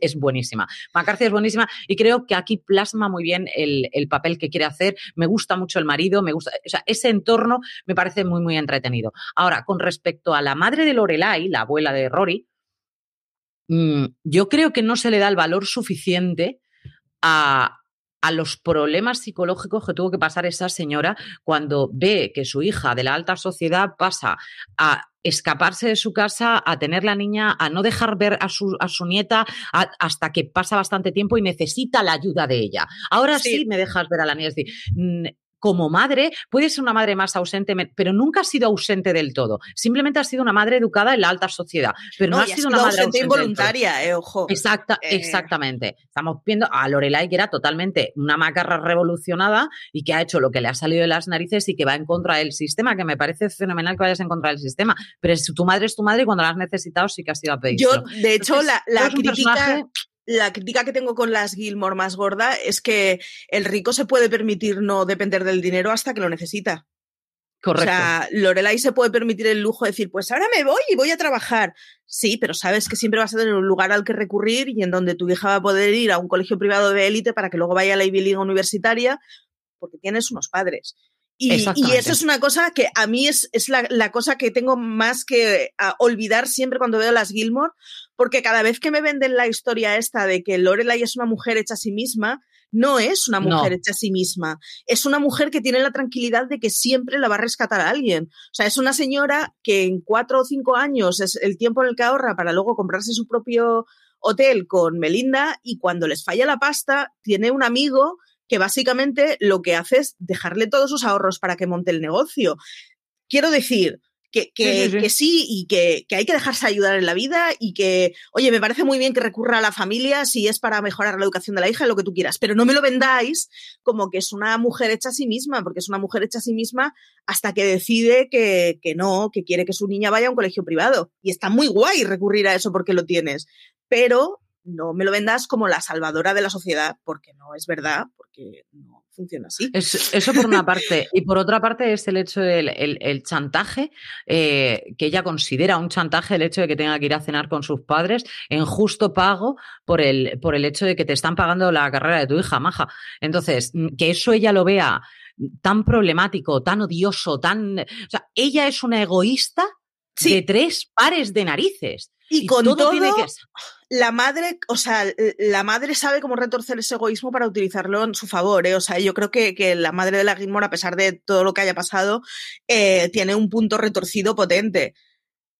es buenísima. McCarthy es buenísima y creo que aquí plasma muy bien el, papel que quiere hacer. Me gusta mucho el marido, me gusta, o sea, ese entorno me parece muy, muy entretenido. Ahora, con respecto a la madre de Lorelai, la abuela de Rory, mm, yo creo que no se le da el valor suficiente a, a los problemas psicológicos que tuvo que pasar esa señora cuando ve que su hija de la alta sociedad pasa a escaparse de su casa, a tener la niña, a no dejar ver a su, a su nieta hasta que pasa bastante tiempo y necesita la ayuda de ella. Ahora sí, me dejas ver a la niña. Es decir, como madre, puede ser una madre más ausente, pero nunca ha sido ausente del todo. Simplemente ha sido una madre educada en la alta sociedad, pero no, ha sido una madre ausente involuntaria, eh, ojo. Exacta, eh. Exactamente. Estamos viendo a Lorelai que era totalmente una macarra revolucionada y que ha hecho lo que le ha salido de las narices y que va en contra del sistema, que me parece fenomenal que vayas en contra del sistema. Pero tu madre es tu madre y cuando la has necesitado sí que ha sido a pedir. Yo, de hecho, la, la crítica la crítica que tengo con las Gilmore más gorda es que el rico se puede permitir no depender del dinero hasta que lo necesita. Correcto. O sea, Lorelai se puede permitir el lujo de decir, pues ahora me voy y voy a trabajar. Sí, pero sabes que siempre vas a tener un lugar al que recurrir y en donde tu hija va a poder ir a un colegio privado de élite para que luego vaya a la Ivy League universitaria, porque tienes unos padres. Y, eso es una cosa que a mí es, es la, la, cosa que tengo más que olvidar siempre cuando veo las Gilmore, porque cada vez que me venden la historia esta de que Lorelai es una mujer hecha a sí misma, no es una mujer hecha a sí misma. Es una mujer que tiene la tranquilidad de que siempre la va a rescatar a alguien. O sea, es una señora que en cuatro o cinco años es el tiempo en el que ahorra para luego comprarse su propio hotel con Melinda y cuando les falla la pasta, tiene un amigo que básicamente lo que hace es dejarle todos sus ahorros para que monte el negocio. Quiero decir, que, que, sí, y que, que, hay que dejarse ayudar en la vida y que, oye, me parece muy bien que recurra a la familia si es para mejorar la educación de la hija, lo que tú quieras, pero no me lo vendáis como que es una mujer hecha a sí misma, porque es una mujer hecha a sí misma hasta que decide que, que no, que quiere que su niña vaya a un colegio privado. Y está muy guay recurrir a eso porque lo tienes, pero no me lo vendas como la salvadora de la sociedad, porque no es verdad, porque no funciona así. eso por una parte. Y por otra parte es el hecho del el, chantaje, eh, que ella considera un chantaje el hecho de que tenga que ir a cenar con sus padres en justo pago por el, por el hecho de que te están pagando la carrera de tu hija, maja. Entonces, mm, que eso ella lo vea tan problemático, tan odioso, tan... O sea, ella es una egoísta de tres pares de narices. Y, con todo, la madre, o sea, la madre sabe cómo retorcer ese egoísmo para utilizarlo en su favor, ¿eh? O sea, yo creo que, que, la madre de la Gilmore, a pesar de todo lo que haya pasado, eh, tiene un punto retorcido potente.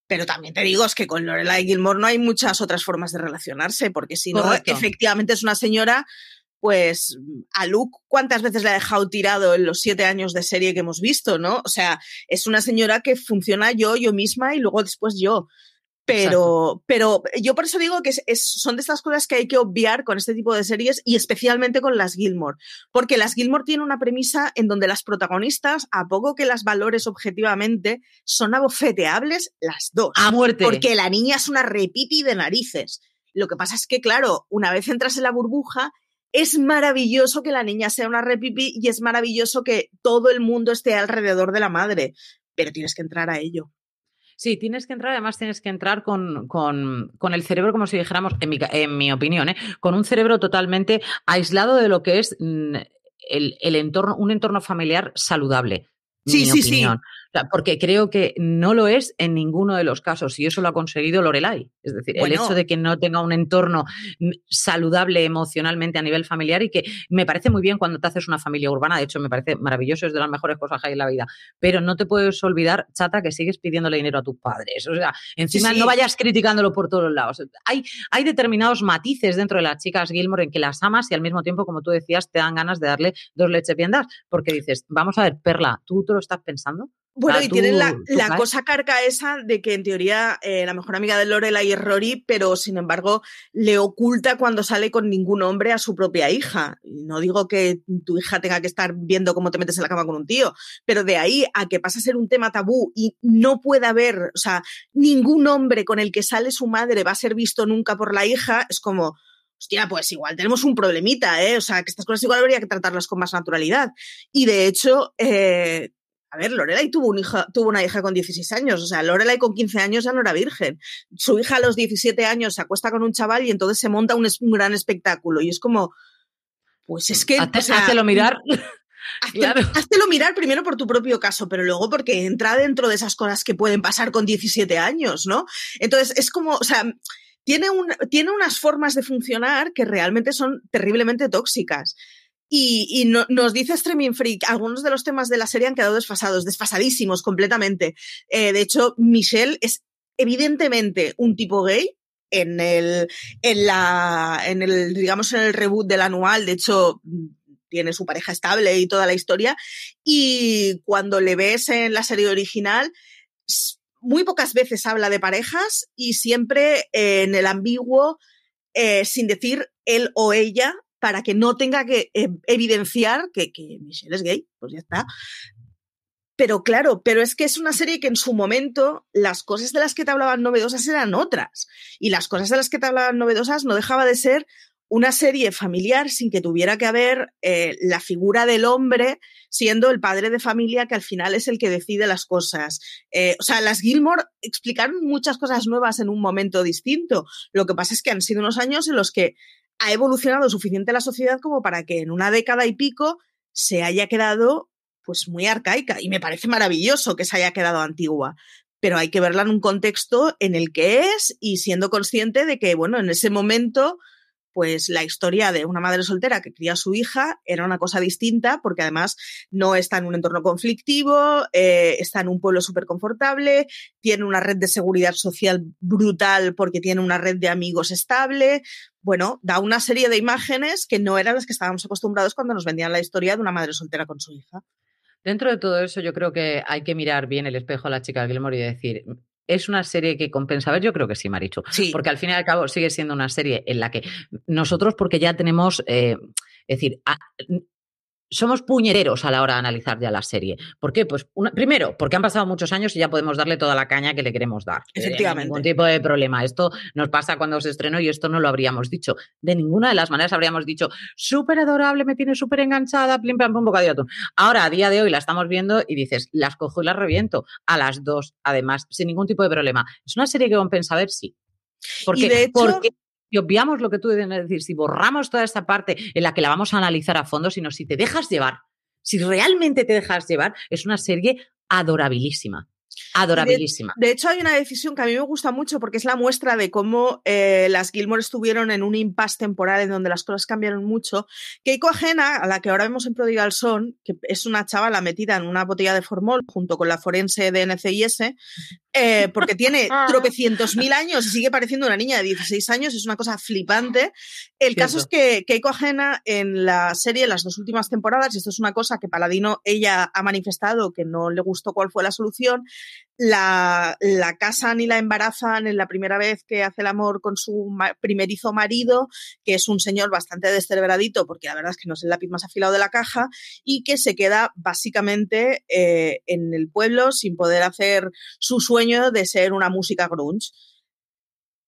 Pero también te digo, es que con Lorelai Gilmore no hay muchas otras formas de relacionarse, porque si no, efectivamente es una señora, pues a Luke, ¿cuántas veces le ha dejado tirado en los siete años de serie que hemos visto, no? O sea, es una señora que funciona yo, yo misma y luego después yo. Pero, pero yo por eso digo que es, son de estas cosas que hay que obviar con este tipo de series y especialmente con las Gilmore. Porque las Gilmore tienen una premisa en donde las protagonistas, a poco que las valores objetivamente, son abofeteables las dos. A muerte. Porque la niña es una repipi de narices. Lo que pasa es que, claro, una vez entras en la burbuja, es maravilloso que la niña sea una repipi y es maravilloso que todo el mundo esté alrededor de la madre. Pero tienes que entrar a ello. Sí, tienes que entrar, además tienes que entrar con, con, con el cerebro, como si dijéramos, en mi, en mi opinión, ¿eh? con un cerebro totalmente aislado de lo que es mm, el, el entorno, un entorno familiar saludable. Sí, sí, sí porque creo que no lo es en ninguno de los casos y eso lo ha conseguido Lorelai. Es decir, el hecho de que no tenga un entorno saludable emocionalmente a nivel familiar y que me parece muy bien cuando te haces una familia urbana, de hecho me parece maravilloso, es de las mejores cosas que hay en la vida, pero no te puedes olvidar, chata, que sigues pidiéndole dinero a tus padres. O sea, encima no vayas criticándolo por todos lados. Hay, hay determinados matices dentro de las chicas Gilmore en que las amas y al mismo tiempo, como tú decías, te dan ganas de darle dos leches bien porque dices, vamos a ver, Perla, ¿tú te lo estás pensando? Bueno, y tienen la, la cosa carca esa de que en teoría eh, la mejor amiga de Lorelai es Rory, pero sin embargo le oculta cuando sale con ningún hombre a su propia hija. no digo que tu hija tenga que estar viendo cómo te metes en la cama con un tío, pero de ahí a que pasa a ser un tema tabú y no pueda haber, o sea, ningún hombre con el que sale su madre va a ser visto nunca por la hija, es como, hostia, pues igual tenemos un problemita, ¿eh? O sea, que estas cosas igual habría que tratarlas con más naturalidad. Y de hecho, eh, a ver, Lorelai tuvo, un hija, tuvo una hija con 16 años, o sea, Lorelai con 15 años ya no era virgen. Su hija a los 17 años se acuesta con un chaval y entonces se monta un, gran espectáculo. Y es como, pues es que... Hazte, mirar. Hazte, mirar primero por tu propio caso, pero luego porque entra dentro de esas cosas que pueden pasar con 17 años, ¿no? Entonces es como, o sea, tiene, un, tiene unas formas de funcionar que realmente son terriblemente tóxicas. Y, nos dice Streaming Freak, algunos de los temas de la serie han quedado desfasados, desfasadísimos completamente. Eh, de hecho, Michelle es evidentemente un tipo gay, en el, en la, en el, digamos, en el reboot del anual. De hecho, tiene su pareja estable y toda la historia. Y cuando le ves en la serie original, muy pocas veces habla de parejas y siempre en el ambiguo, eh, sin decir él o ella, para que no tenga que eh, evidenciar que, Michelle es gay, pues ya está. Pero claro, pero es que es una serie que en su momento las cosas de las que te hablaban novedosas eran otras. Y las cosas de las que te hablaban novedosas no dejaba de ser una serie familiar sin que tuviera que haber eh, la figura del hombre siendo el padre de familia que al final es el que decide las cosas. Eh, o sea, las Gilmore explicaron muchas cosas nuevas en un momento distinto. Lo que pasa es que han sido unos años en los que ha evolucionado suficiente la sociedad como para que en una década y pico se haya quedado pues muy arcaica y me parece maravilloso que se haya quedado antigua, pero hay que verla en un contexto en el que es y siendo consciente de que, bueno, en ese momento pues la historia de una madre soltera que cría a su hija era una cosa distinta porque además no está en un entorno conflictivo, eh, está en un pueblo súper confortable, tiene una red de seguridad social brutal porque tiene una red de amigos estable. Bueno, da una serie de imágenes que no eran las que estábamos acostumbrados cuando nos vendían la historia de una madre soltera con su hija. Dentro de todo eso, yo creo que hay que mirar bien el espejo a la chica Gilmore y decir, ¿Es una serie que compensa ver? Yo creo que sí, Marichu. Sí. Porque al fin y al cabo sigue siendo una serie en la que nosotros, porque ya tenemos, eh, es decir, somos puñeteros a la hora de analizar ya la serie. ¿Por qué? Pues primero, porque han pasado muchos años y ya podemos darle toda la caña que le queremos dar. Eh, Efectivamente. ningún tipo de problema. Esto nos pasa cuando se estrenó y esto no lo habríamos dicho. De ninguna de las maneras habríamos dicho, súper adorable, me tiene súper enganchada, plim, pam, un bocadillo atún. Ahora, a día de hoy la estamos viendo y dices, las cojo y las reviento. A las dos, además, sin ningún tipo de problema. ¿Es una serie que compensa ver? Sí. Porque, de hecho, y obviamos lo que tú debes decir, si borramos toda esta parte en la que la vamos a analizar a fondo, sino si te dejas llevar, si realmente te dejas llevar, es una serie adorabilísima. Adorabilísima. De, hecho, hay una decisión que a mí me gusta mucho porque es la muestra de cómo eh, las Gilmore estuvieron en un impasse temporal en donde las cosas cambiaron mucho. Keiko Ajena, a la que ahora vemos en Prodigal Son, que es una chavala metida en una botella de formol junto con la forense de NCIS, eh, porque tiene tropecientos mil años y sigue pareciendo una niña de 16 años, es una cosa flipante. El caso es que Keiko Ajena en la serie, las dos últimas temporadas, y esto es una cosa que Paladino ella ha manifestado que no le gustó cuál fue la solución, la, la, casan y la embarazan en la primera vez que hace el amor con su primerizo marido, que es un señor bastante descerebradito, porque la verdad es que no es el lápiz más afilado de la caja, y que se queda básicamente eh, en el pueblo sin poder hacer su sueño de ser una música grunge.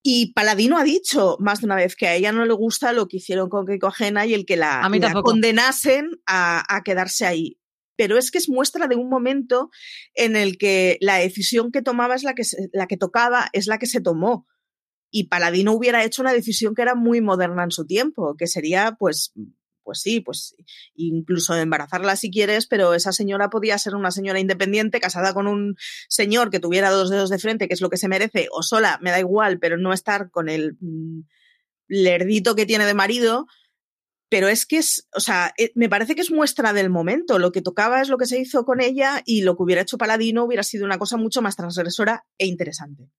Y Paladino ha dicho más de una vez que a ella no le gusta lo que hicieron con Keiko Ajena y el que la, condenasen a, a, quedarse ahí pero es que es muestra de un momento en el que la decisión que tomaba es la que, la que tocaba, es la que se tomó. Y Paladino hubiera hecho una decisión que era muy moderna en su tiempo, que sería, pues, pues sí, pues incluso embarazarla si quieres, pero esa señora podía ser una señora independiente, casada con un señor que tuviera dos dedos de frente, que es lo que se merece, o sola, me da igual, pero no estar con el mm, lerdito que tiene de marido, pero es que es, o sea, eh, me parece que es muestra del momento. Lo que tocaba es lo que se hizo con ella y lo que hubiera hecho Paladino hubiera sido una cosa mucho más transgresora e interesante.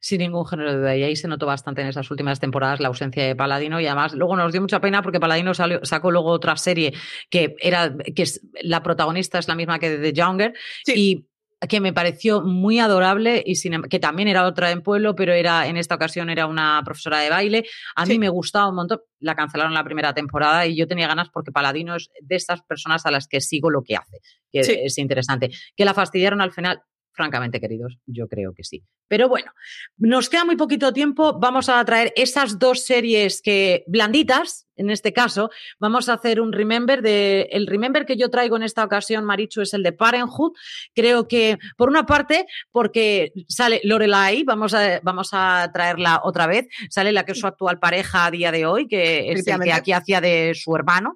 Sin ningún género de duda. Y ahí se notó bastante en esas últimas temporadas la ausencia de Paladino. Y además, luego nos dio mucha pena porque Paladino sacó luego otra serie que era, que es, la protagonista es la misma que de The Younger. Y que me pareció muy adorable y sin, em, que también era otra en pueblo, pero era en esta ocasión era una profesora de baile. A mí me gustaba un montón. La cancelaron la primera temporada y yo tenía ganas porque Paladino es de estas personas a las que sigo lo que hace, que es interesante. Que la fastidiaron al final, Francamente, queridos, yo creo que sí. Pero bueno, nos queda muy poquito tiempo. Vamos a traer esas dos series que blanditas, en este caso. Vamos a hacer un remember de el remember que yo traigo en esta ocasión, Marichu, es el de Parenthood. Creo que por una parte, porque sale Lorelai, vamos a vamos a traerla otra vez. Sale la que es su actual pareja a día de hoy, que es el que aquí hacía de su hermano.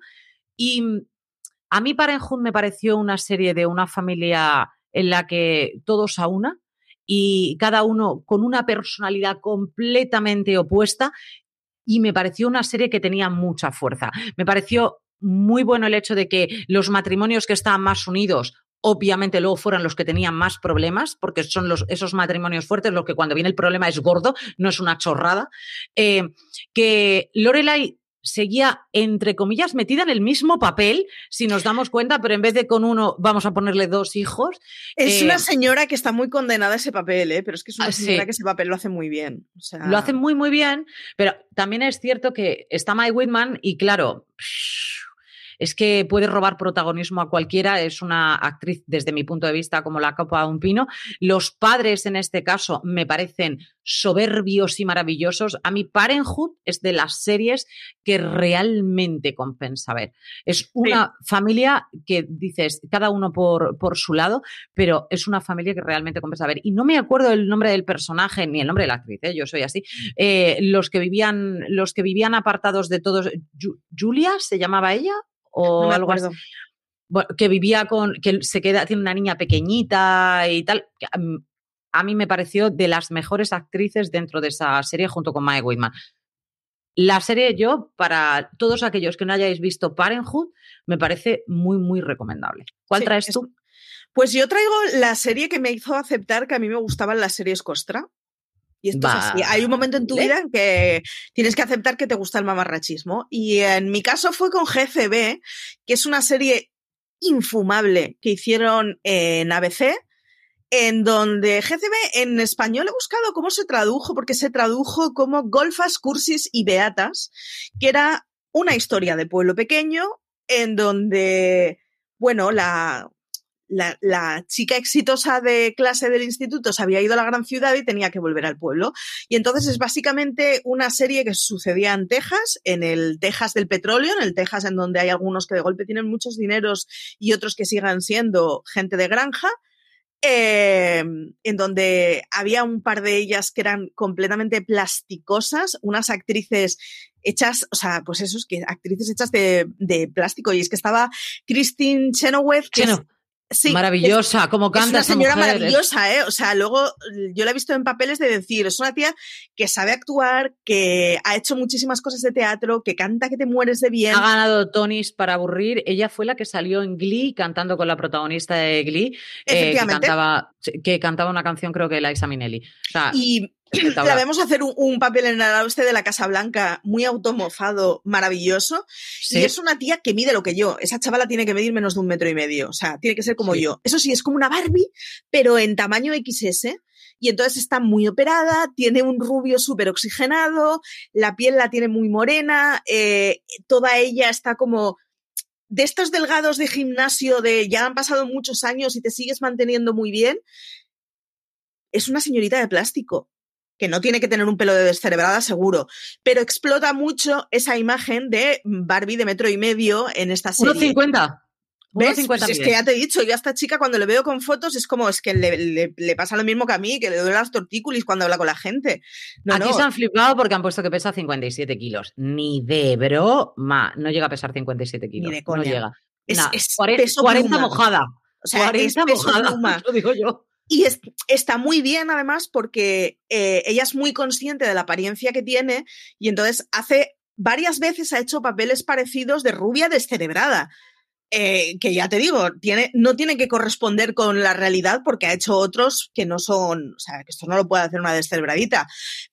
Y a mí Parenthood me pareció una serie de una familia en la que todos a una y cada uno con una personalidad completamente opuesta y me pareció una serie que tenía mucha fuerza. Me pareció muy bueno el hecho de que los matrimonios que estaban más unidos obviamente luego fueran los que tenían más problemas, porque son los, esos matrimonios fuertes los que cuando viene el problema es gordo, no es una chorrada. Eh, que Lorelai seguía, entre comillas, metida en el mismo papel, si nos damos cuenta, pero en vez de con uno vamos a ponerle dos hijos. Es una eh, señora que está muy condenada a ese papel, ¿eh? pero es que es una ah, señora que ese papel lo hace muy bien. Lo hace muy, muy bien, pero también es cierto que está Mike Whitman y claro es que puede robar protagonismo a cualquiera, es una actriz desde mi punto de vista como la copa de un pino. Los padres en este caso me parecen soberbios y maravillosos. A mí Parenthood es de las series que realmente compensa ver. Es una familia que dices, cada uno por, por su lado, pero es una familia que realmente compensa ver. Y no me acuerdo el nombre del personaje ni el nombre de la actriz, ¿eh? yo soy así. Eh, los que vivían, los que vivían apartados de todos. Julia se llamaba ella o algo así. que vivía con, que se queda, tiene una niña pequeñita y tal. A mí me pareció de las mejores actrices dentro de esa serie junto con Mae Whitman. La serie yo, para todos aquellos que no hayáis visto Parenthood, me parece muy, muy recomendable. ¿Cuál traes tú? Pues yo traigo la serie que me hizo aceptar que a mí me gustaban las series Costra. Y esto es así. Hay un momento en tu vida en que tienes que aceptar que te gusta el mamarrachismo. Y en mi caso fue con GCB, que es una serie infumable que hicieron en ABC, en donde GCB en español he buscado cómo se tradujo, porque se tradujo como Golfas, Cursis y Beatas, que era una historia de pueblo pequeño en donde, bueno, la, la, chica exitosa de clase del instituto se había ido a la gran ciudad y tenía que volver al pueblo. Y entonces es básicamente una serie que sucedía en Texas, en el Texas del petróleo, en el Texas en donde hay algunos que de golpe tienen muchos dineros y otros que sigan siendo gente de granja. Em, en donde había un par de ellas que eran completamente plasticosas, unas actrices hechas, o sea, pues eso, que actrices hechas de, plástico. Y es que estaba Christine Chenoweth, que maravillosa, como canta. Es una señora maravillosa, ¿eh? O sea, luego yo la he visto en papeles de decir, es una tía que sabe actuar, que ha hecho muchísimas cosas de teatro, que canta que te mueres de bien. Ha ganado Tonys para aburrir. Ella fue la que salió en Glee cantando con la protagonista de Glee. Eh, que, cantaba, que cantaba una canción, creo que Liza Minnelli. O sea, y la vemos hacer un, papel en el oeste de la Casa Blanca muy automofado, maravilloso. Y es una tía que mide lo que yo. Esa chavala tiene que medir menos de un metro y medio. O sea, tiene que ser como yo. Eso sí, es como una Barbie, pero en tamaño XS. Y entonces está muy operada, tiene un rubio súper oxigenado, la piel la tiene muy morena, eh, toda ella está como de estos delgados de gimnasio de ya han pasado muchos años y te sigues manteniendo muy bien. Es una señorita de plástico que no tiene que tener un pelo de descerebrada seguro, pero explota mucho esa imagen de Barbie de metro y medio en esta serie. 1,50. ¿Ves? Pues es que ya te he dicho, yo a esta chica cuando le veo con fotos es como, es que le, pasa lo mismo que a mí, que le duele las tortícolis cuando habla con la gente. Aquí se han flipado porque han puesto que pesa 57 kilos. Ni de broma, no llega a pesar 57 kilos. Ni de coña. No llega. Es, 40, mojada. O sea, 40 mojada, lo digo yo. Y está muy bien además porque eh, ella es muy consciente de la apariencia que tiene y entonces hace varias veces ha hecho papeles parecidos de rubia descerebrada. Eh, que ya te digo, tiene, no tiene que corresponder con la realidad porque ha hecho otros que no son, o sea, que esto no lo puede hacer una descerebradita,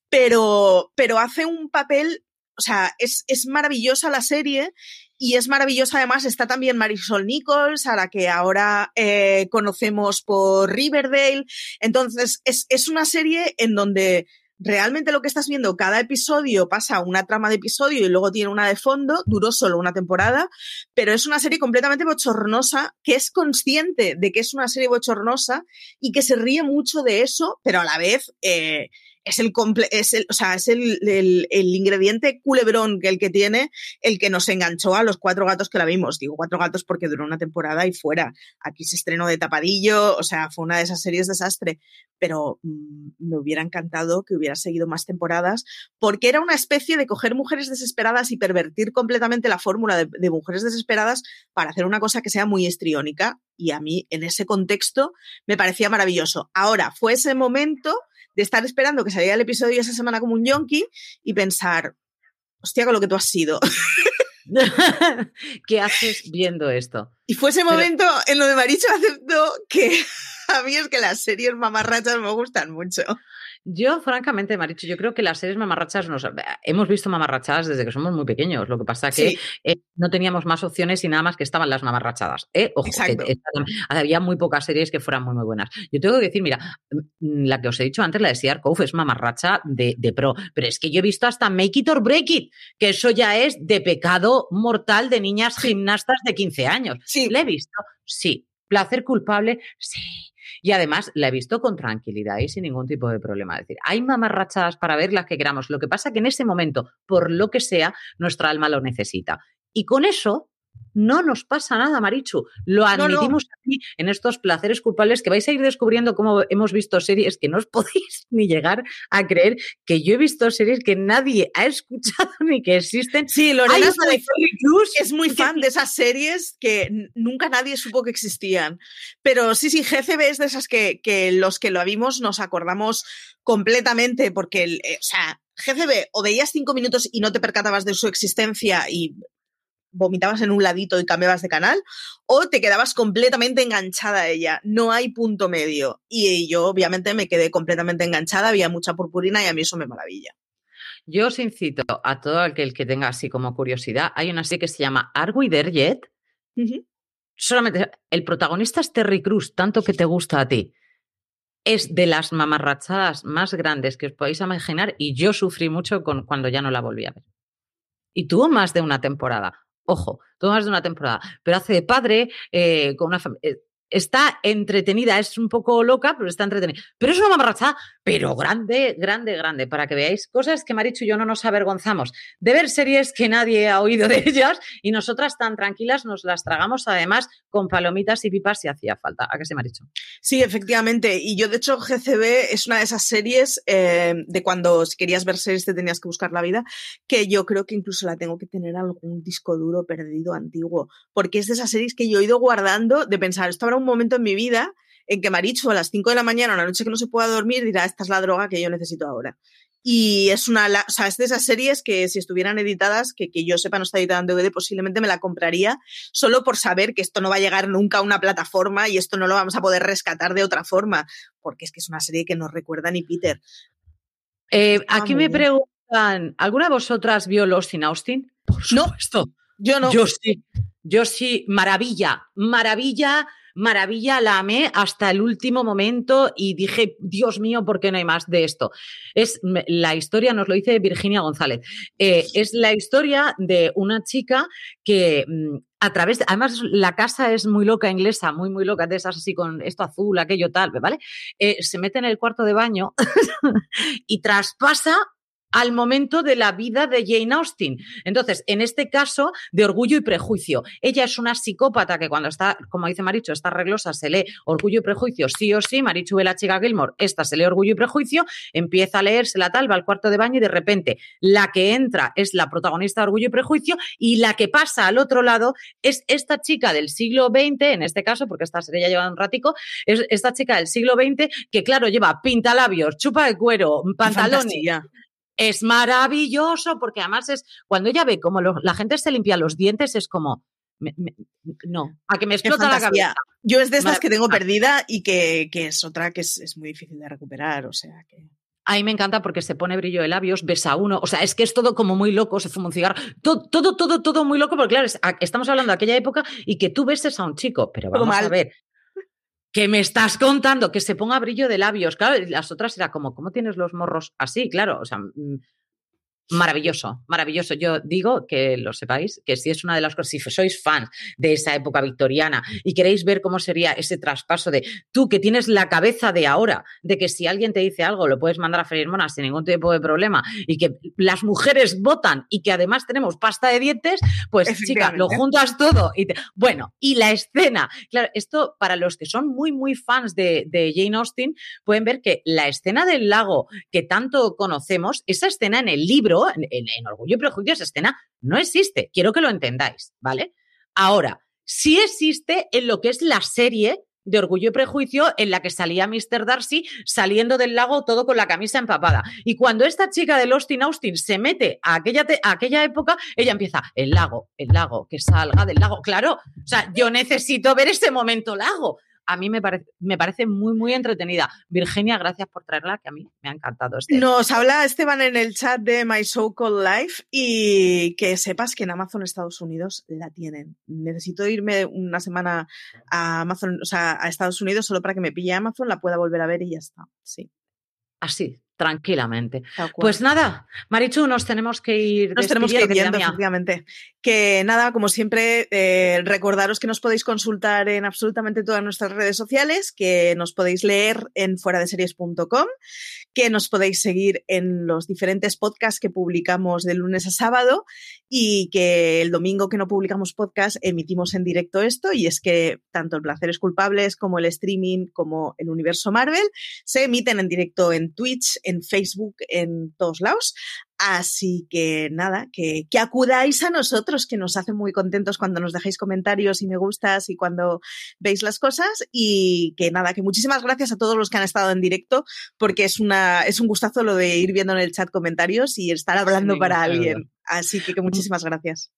pero, pero hace un papel, o sea, es, es maravillosa la serie y es maravillosa, además, está también Marisol Nichols, a la que ahora eh, conocemos por Riverdale. Entonces, es, es una serie en donde realmente lo que estás viendo, cada episodio pasa una trama de episodio y luego tiene una de fondo, duró solo una temporada, pero es una serie completamente bochornosa, que es consciente de que es una serie bochornosa y que se ríe mucho de eso, pero a la vez eh, es el, es el, o sea, es el, el, ingrediente culebrón que el que tiene el que nos enganchó a los cuatro gatos que la vimos. Digo cuatro gatos porque duró una temporada y fuera. Aquí se estrenó de tapadillo, o sea, fue una de esas series desastre. Pero mm, me hubiera encantado que hubiera seguido más temporadas porque era una especie de coger mujeres desesperadas y pervertir completamente la fórmula de, de mujeres desesperadas para hacer una cosa que sea muy estriónica. Y a mí, en ese contexto, me parecía maravilloso. Ahora, fue ese momento de estar esperando que saliera el episodio esa semana como un yonki y pensar, hostia, con lo que tú has sido. ¿Qué haces viendo esto? Y fue ese momento en donde Maricho aceptó que a mí es que las series mamarrachas me gustan mucho. Yo, francamente, Maricho, yo creo que las series mamarrachas nos hemos visto mamarrachadas desde que somos muy pequeños. Lo que pasa que eh, no teníamos más opciones y nada más que estaban las mamarrachadas. ¿eh? Ojo, había muy pocas series que fueran muy, muy buenas. Yo tengo que decir, mira, mm, la que os he dicho antes, la de Sear Cove, es mamarracha de, de, pro. Pero es que yo he visto hasta Make It or Break It, que eso ya es de pecado mortal de niñas gimnastas de 15 años. Sí. ¿La he visto? Sí. ¿Placer culpable? Sí. Y además la he visto con tranquilidad y sin ningún tipo de problema. Es decir, hay mamarrachadas para ver las que queramos. Lo que pasa que en ese momento, por lo que sea, nuestra alma lo necesita. Y con eso no nos pasa nada, Marichu. Lo admitimos aquí en estos placeres culpables que vais a ir descubriendo cómo hemos visto series que no os podéis ni llegar a creer que yo he visto series que nadie ha escuchado ni que existen. Sí, Lorena Cruz es muy fan de esas series que nunca nadie supo que existían. Pero sí, sí, GCB es de esas que, que los que lo vimos nos acordamos completamente porque, eh, o sea, GCB o veías cinco minutos y no te percatabas de su existencia y vomitabas en un ladito y cambiabas de canal, o te quedabas completamente enganchada a ella. No hay punto medio. Y yo, obviamente, me quedé completamente enganchada, había mucha purpurina y a mí eso me maravilla. Yo os incito a todo aquel que tenga así como curiosidad. Hay una serie que se llama Are We There Yet? Solamente el protagonista es Terry Cruz, tanto que te gusta a ti. Es de las mamarrachadas más grandes que os podéis imaginar y yo sufrí mucho con, cuando ya no la volví a ver. Y tuvo más de una temporada. Ojo, todo más de una temporada, pero hace de padre eh, con una familia. Eh, está entretenida, es un poco loca, pero está entretenida. Pero es una mamarracha, pero grande, grande, grande, para que veáis cosas que Marichu y yo no nos avergonzamos de ver series que nadie ha oído de ellas y nosotras tan tranquilas nos las tragamos además con palomitas y pipas si hacía falta. ¿A qué se dicho? Sí, efectivamente. Y yo, de hecho, GCB es una de esas series eh, de cuando si querías ver series te tenías que buscar la vida, que yo creo que incluso la tengo que tener algún disco duro perdido antiguo, porque es de esas series que yo he ido guardando de pensar, esto habrá un momento en mi vida en que Marichu a las 5 de la mañana, una noche que no se pueda dormir, dirá, esta es la droga que yo necesito ahora. Y es una, o sea, es de esas series que si estuvieran editadas, que, que yo sepa no está editada en DVD, posiblemente me la compraría solo por saber que esto no va a llegar nunca a una plataforma y esto no lo vamos a poder rescatar de otra forma, porque es que es una serie que no recuerda ni Peter. Eh, aquí me preguntan, ¿alguna de vosotras vio Lost in Austin? Por supuesto. No, yo no. Yo sí. Yo sí, maravilla, maravilla maravilla, la amé hasta el último momento y dije, Dios mío, ¿por qué no hay más de esto? Es la historia, nos lo dice Virginia González, eh, es la historia de una chica que mm, a través, de, además la casa es muy loca inglesa, muy, muy loca, de esas así con esto azul, aquello tal, ¿vale? Eh, se mete en el cuarto de baño y traspasa al momento de la vida de Jane Austen. Entonces, en este caso, de orgullo y prejuicio. Ella es una psicópata que cuando está, como dice Marichu, está reglosa, se lee orgullo y prejuicio sí o sí. Marichu ve la chica Gilmore, esta se lee orgullo y prejuicio, empieza a leerse la tal, va al cuarto de baño y de repente la que entra es la protagonista de orgullo y prejuicio y la que pasa al otro lado es esta chica del siglo XX, en este caso, porque esta serie ya lleva un ratico, es esta chica del siglo XX que, claro, lleva pintalabios, chupa de cuero, pantalones es maravilloso porque además es cuando ella ve cómo la gente se limpia los dientes es como no, a que me explota la cabeza. Yo es de estas que tengo perdida y que, es otra que es, muy difícil de recuperar, o sea que... A mí me encanta porque se pone brillo de labios, besa a uno, o sea, es que es todo como muy loco, se fuma un cigarro, todo, todo, todo, todo muy loco, porque claro, estamos hablando de aquella época y que tú beses a un chico, pero vamos a ver, que me estás contando que se ponga brillo de labios. Claro, las otras era como, ¿cómo tienes los morros así? Claro, o sea, mm, Maravilloso, maravilloso. Yo digo que lo sepáis, que si es una de las cosas, si sois fans de esa época victoriana y queréis ver cómo sería ese traspaso de tú que tienes la cabeza de ahora, de que si alguien te dice algo lo puedes mandar a freír monas sin ningún tipo de problema y que las mujeres votan y que además tenemos pasta de dientes, pues chica, lo juntas todo. Y Bueno, y la escena, claro, esto para los que son muy, muy fans de, Jane Austen, pueden ver que la escena del lago que tanto conocemos, esa escena en el libro, en, Orgullo y Prejuicio esa escena no existe. Quiero que lo entendáis, ¿vale? Ahora, sí existe en lo que es la serie de Orgullo y Prejuicio en la que salía Mr. Darcy saliendo del lago todo con la camisa empapada. Y cuando esta chica de Austin Austin se mete a aquella, a aquella época, ella empieza, el lago, el lago, que salga del lago. Claro, o sea, yo necesito ver ese momento lago a mí me, parece, me parece muy, muy entretenida. Virginia, gracias por traerla, que a mí me ha encantado. Este. Nos habla Esteban en el chat de My So Called Life y que sepas que en Amazon Estados Unidos la tienen. Necesito irme una semana a Amazon, o sea, a Estados Unidos solo para que me pille Amazon, la pueda volver a ver y ya está. Sí. Así, tranquilamente. Pues nada, Marichu, nos tenemos que ir. Nos tenemos que ir viendo, efectivamente. Que nada, como siempre, eh, recordaros que nos podéis consultar en absolutamente todas nuestras redes sociales, que nos podéis leer en fuera de series.com, que nos podéis seguir en los diferentes podcasts que publicamos de lunes a sábado y que el domingo que no publicamos podcast emitimos en directo esto y es que tanto el Placeres Culpables como el streaming como el universo Marvel se emiten en directo en Twitch, en Facebook, en todos lados. Así que nada, que, que, acudáis a nosotros, que nos hace muy contentos cuando nos dejáis comentarios y me gustas y cuando veis las cosas. Y que nada, que muchísimas gracias a todos los que han estado en directo, porque es, una, es un gustazo lo de ir viendo en el chat comentarios y estar hablando para alguien. Así que, que muchísimas gracias.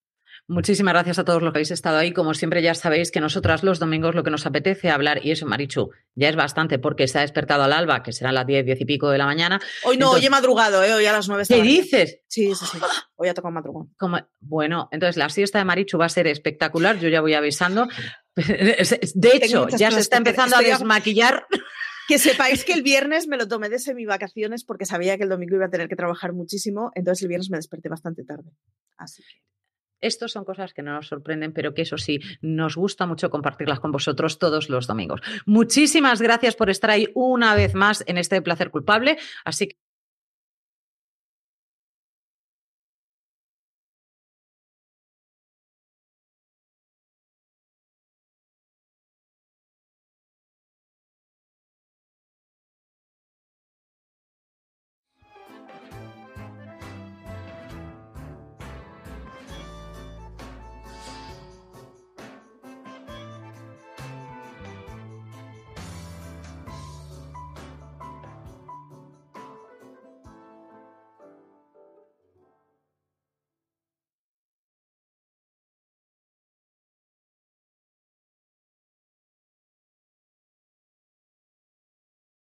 Muchísimas gracias a todos los que habéis estado ahí. Como siempre ya sabéis que nosotras los domingos lo que nos apetece hablar, y eso, Marichu, ya es bastante porque se ha despertado al alba, que serán las 10, 10 y pico de la mañana. Hoy no, hoy he madrugado, ¿eh? hoy a las 9. ¿Qué dices? Sí, sí, sí. Hoy ha tocado madrugón. Como, bueno, entonces la siesta de Marichu va a ser espectacular, yo ya voy avisando. De hecho, ya se está empezando a desmaquillar. Que sepáis que el viernes me lo tomé de semi vacaciones porque sabía que el domingo iba a tener que trabajar muchísimo, entonces el viernes me desperté bastante tarde. Así que. Estos son cosas que no nos sorprenden, pero que eso sí, nos gusta mucho compartirlas con vosotros todos los domingos. Muchísimas gracias por estar ahí una vez más en este placer culpable. Así que